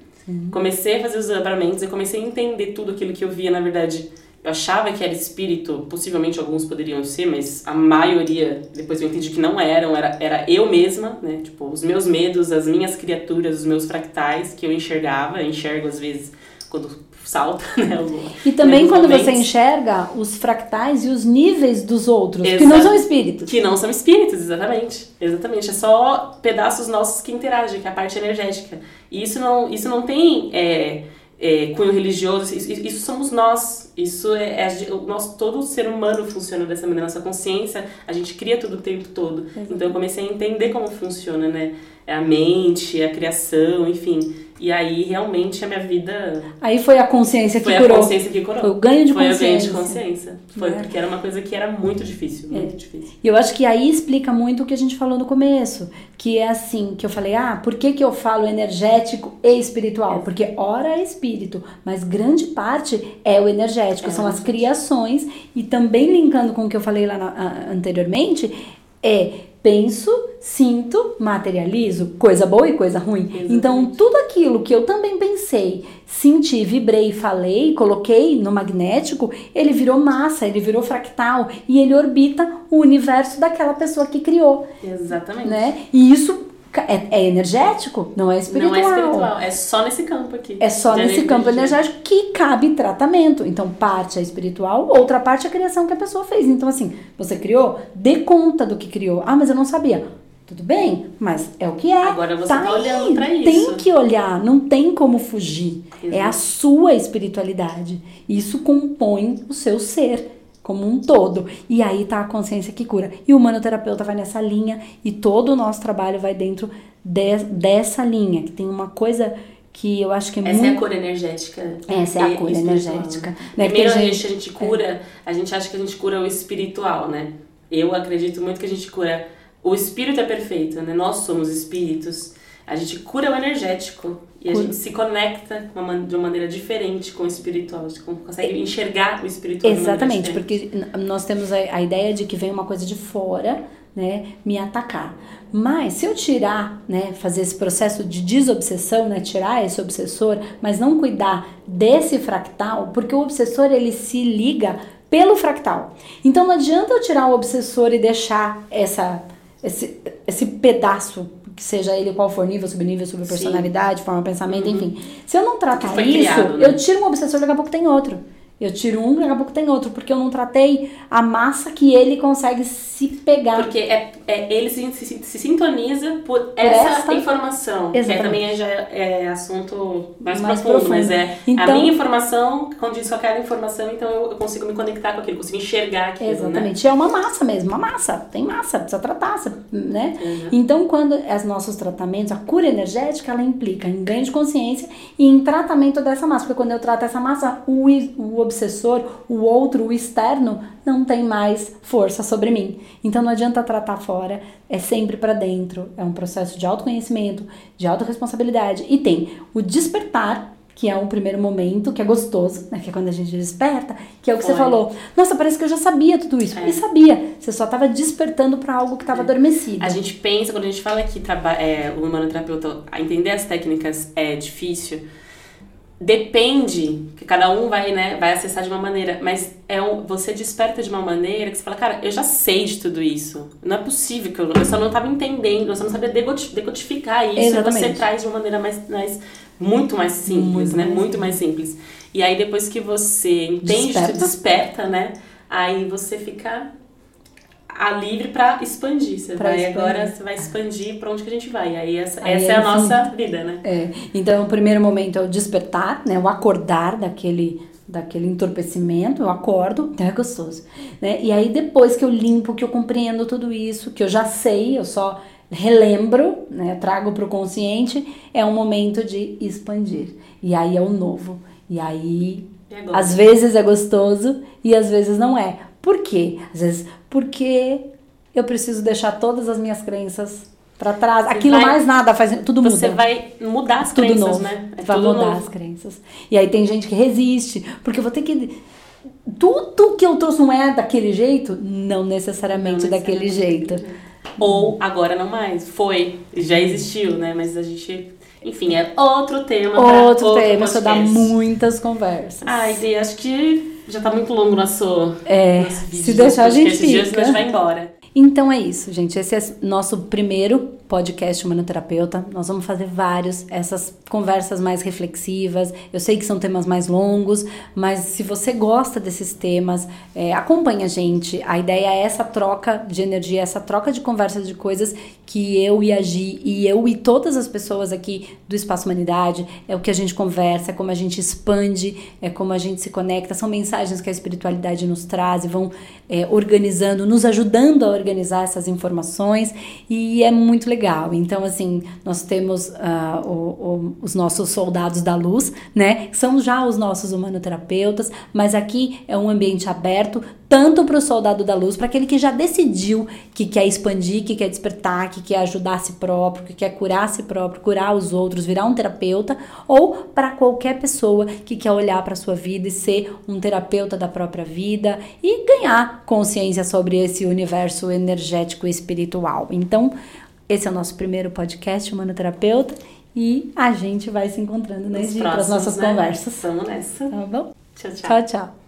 comecei a fazer os desdobramentos, eu comecei a entender tudo aquilo que eu via, na verdade. Eu achava que era espírito, possivelmente alguns poderiam ser, mas a maioria, depois eu entendi que não eram, era, era eu mesma, né? Tipo, os meus medos, as minhas criaturas, os meus fractais que eu enxergava, eu enxergo às vezes quando salta, [laughs] né? O, e também quando momentos. você enxerga os fractais e os níveis dos outros, Exato. que não são espíritos. Que não são espíritos, exatamente. Exatamente. É só pedaços nossos que interagem, que é a parte energética. E isso não, isso não tem é, é, cunho religioso, isso, isso, somos nós. Isso é, é o nosso, todo ser humano funciona dessa maneira. Nossa consciência, a gente cria tudo o tempo todo. Exatamente. Então eu comecei a entender como funciona, né? É a mente, a criação, enfim. E aí, realmente, a minha vida. Aí foi a consciência que foi curou. Foi a consciência que curou. Foi o ganho de foi consciência. Foi o ganho de consciência. Foi, é. porque era uma coisa que era muito difícil. Muito é. difícil. E eu acho que aí explica muito o que a gente falou no começo. Que é assim, que eu falei, ah, por que, que eu falo energético e espiritual? É. Porque ora é espírito, mas grande parte é o energético, são as criações. E também linkando com o que eu falei lá na, anteriormente, é penso, sinto, materializo, coisa boa e coisa ruim. Exatamente. Então, tudo aquilo que eu também pensei, senti, vibrei, falei, coloquei no magnético, ele virou massa, ele virou fractal e ele orbita o universo daquela pessoa que criou. Exatamente. Né? E isso é, é, energético, não é espiritual. Não é espiritual, é só nesse campo aqui. É só nesse campo energético que cabe tratamento. Então, parte é espiritual, outra parte é a criação que a pessoa fez. Então, assim, você criou, dê conta do que criou. Ah, mas eu não sabia. Tudo bem, mas é o que é. Agora você tá, tá olhando pra isso. Tem que olhar, não tem como fugir. Exato. É a sua espiritualidade. Isso compõe o seu ser como um todo. E aí tá a consciência que cura. E o humanoterapeuta vai nessa linha e todo o nosso trabalho vai dentro de, dessa linha, que tem uma coisa que eu acho que é Essa muito... é a cor energética. Essa é a cor energética. Né? Primeiro a gente, a gente cura, é. a gente acha que a gente cura o espiritual, né? Eu acredito muito que a gente cura o espírito é perfeito, né? Nós somos espíritos. A gente cura o energético e a gente se conecta de uma maneira diferente com o espiritual. A gente consegue enxergar o espiritual. Exatamente, porque nós temos a, ideia de que vem uma coisa de fora, né, me atacar. Mas se eu tirar, né, fazer esse processo de desobsessão, né, tirar esse obsessor, mas não cuidar desse fractal, porque o obsessor ele se liga pelo fractal. Então não adianta eu tirar o obsessor e deixar essa esse, esse pedaço que seja ele qual for nível, subnível, subpersonalidade, forma, pensamento, uhum. enfim. Se eu não tratar isso, criado, né? eu tiro um obsessor, daqui a pouco tem outro. Eu tiro um, daqui a pouco tem outro, porque eu não tratei a massa que ele consegue se pegar. Porque é, é ele se, se, se sintoniza por, por essa, essa, informação. Exatamente. Que também é, já é assunto mais, mais profundo, profundo, mas é então, a minha informação condiz com aquela informação, então eu, eu, consigo me conectar com aquilo, consigo enxergar aquilo. Né? Exatamente. Né? É uma massa mesmo, uma massa. Tem massa, precisa tratar, né? Uhum. Então, quando os nossos tratamentos, a cura energética, ela implica em ganho de consciência e em tratamento dessa massa. Porque quando eu trato essa massa, o, o obsessor, o outro, o externo, não tem mais força sobre mim. Então não adianta tratar fora, é sempre para dentro. É um processo de autoconhecimento, de autorresponsabilidade. E tem o despertar, que é um primeiro momento, que é gostoso, né? Que é quando a gente desperta, que é o que Foi. você falou. Nossa, parece que eu já sabia tudo isso. É. E sabia. Você só estava despertando para algo que estava é. adormecido. A gente pensa, quando a gente fala que é, o humanoterapeuta, entender as técnicas é difícil depende que cada um vai né vai acessar de uma maneira mas é um, você desperta de uma maneira que você fala cara eu já sei de tudo isso não é possível que eu, eu só não estava entendendo eu só não sabia decodificar isso Exatamente. e você traz de uma maneira mais, mais muito mais simples muito né mais muito simples. mais simples e aí depois que você entende desperta. desperta né aí você fica a livre para expandir. Você pra vai expandir. agora, você vai expandir para onde que a gente vai. Aí essa, Aí essa é, é a nossa vida, né? É. Então, o primeiro momento é o despertar, né? O acordar daquele daquele entorpecimento, eu acordo, então é gostoso, né? E aí depois que eu limpo, que eu compreendo tudo isso, que eu já sei, eu só relembro, né, trago para o consciente, é um momento de expandir. E aí é o novo. E aí, às vezes é gostoso e às vezes não é. Por quê? Às vezes porque eu preciso deixar todas as minhas crenças para trás. Você Aquilo vai, mais nada faz tudo muda. Você vai mudar as tudo crenças, novo. né? É vai mudar novo. as crenças. E aí tem gente que resiste, porque eu vou ter que tudo que eu trouxe não é daquele jeito, não necessariamente não daquele jeito. Ou agora não mais, foi, já existiu, né? Mas a gente enfim, é outro tema. Outro, outro tema, isso dá muitas conversas. Ai, Dê, acho que já tá muito longo nosso, é, nosso vídeo. Se deixar, a gente fica. Dias, a gente vai embora. Então é isso, gente. Esse é nosso primeiro podcast Humanoterapeuta. Nós vamos fazer vários, essas conversas mais reflexivas. Eu sei que são temas mais longos, mas se você gosta desses temas, é, acompanha a gente. A ideia é essa troca de energia, essa troca de conversas de coisas que eu e a Gi, e eu e todas as pessoas aqui do Espaço Humanidade, é o que a gente conversa, é como a gente expande, é como a gente se conecta. São mensagens que a espiritualidade nos traz e vão é, organizando, nos ajudando a organizar essas informações e é muito legal. Então, assim, nós temos uh, o, o, os nossos soldados da luz, né? São já os nossos humanoterapeutas, mas aqui é um ambiente aberto tanto para o soldado da luz, para aquele que já decidiu que quer expandir, que quer despertar, que quer ajudar a si próprio, que quer curar a si próprio, curar os outros, virar um terapeuta, ou para qualquer pessoa que quer olhar para a sua vida e ser um terapeuta da própria vida e ganhar consciência sobre esse universo energético e espiritual. Então, esse é o nosso primeiro podcast, Humano Terapeuta, e a gente vai se encontrando né, para as nossas né? conversas. Vamos nessa. Tá bom? Tchau, tchau. Tchau, tchau.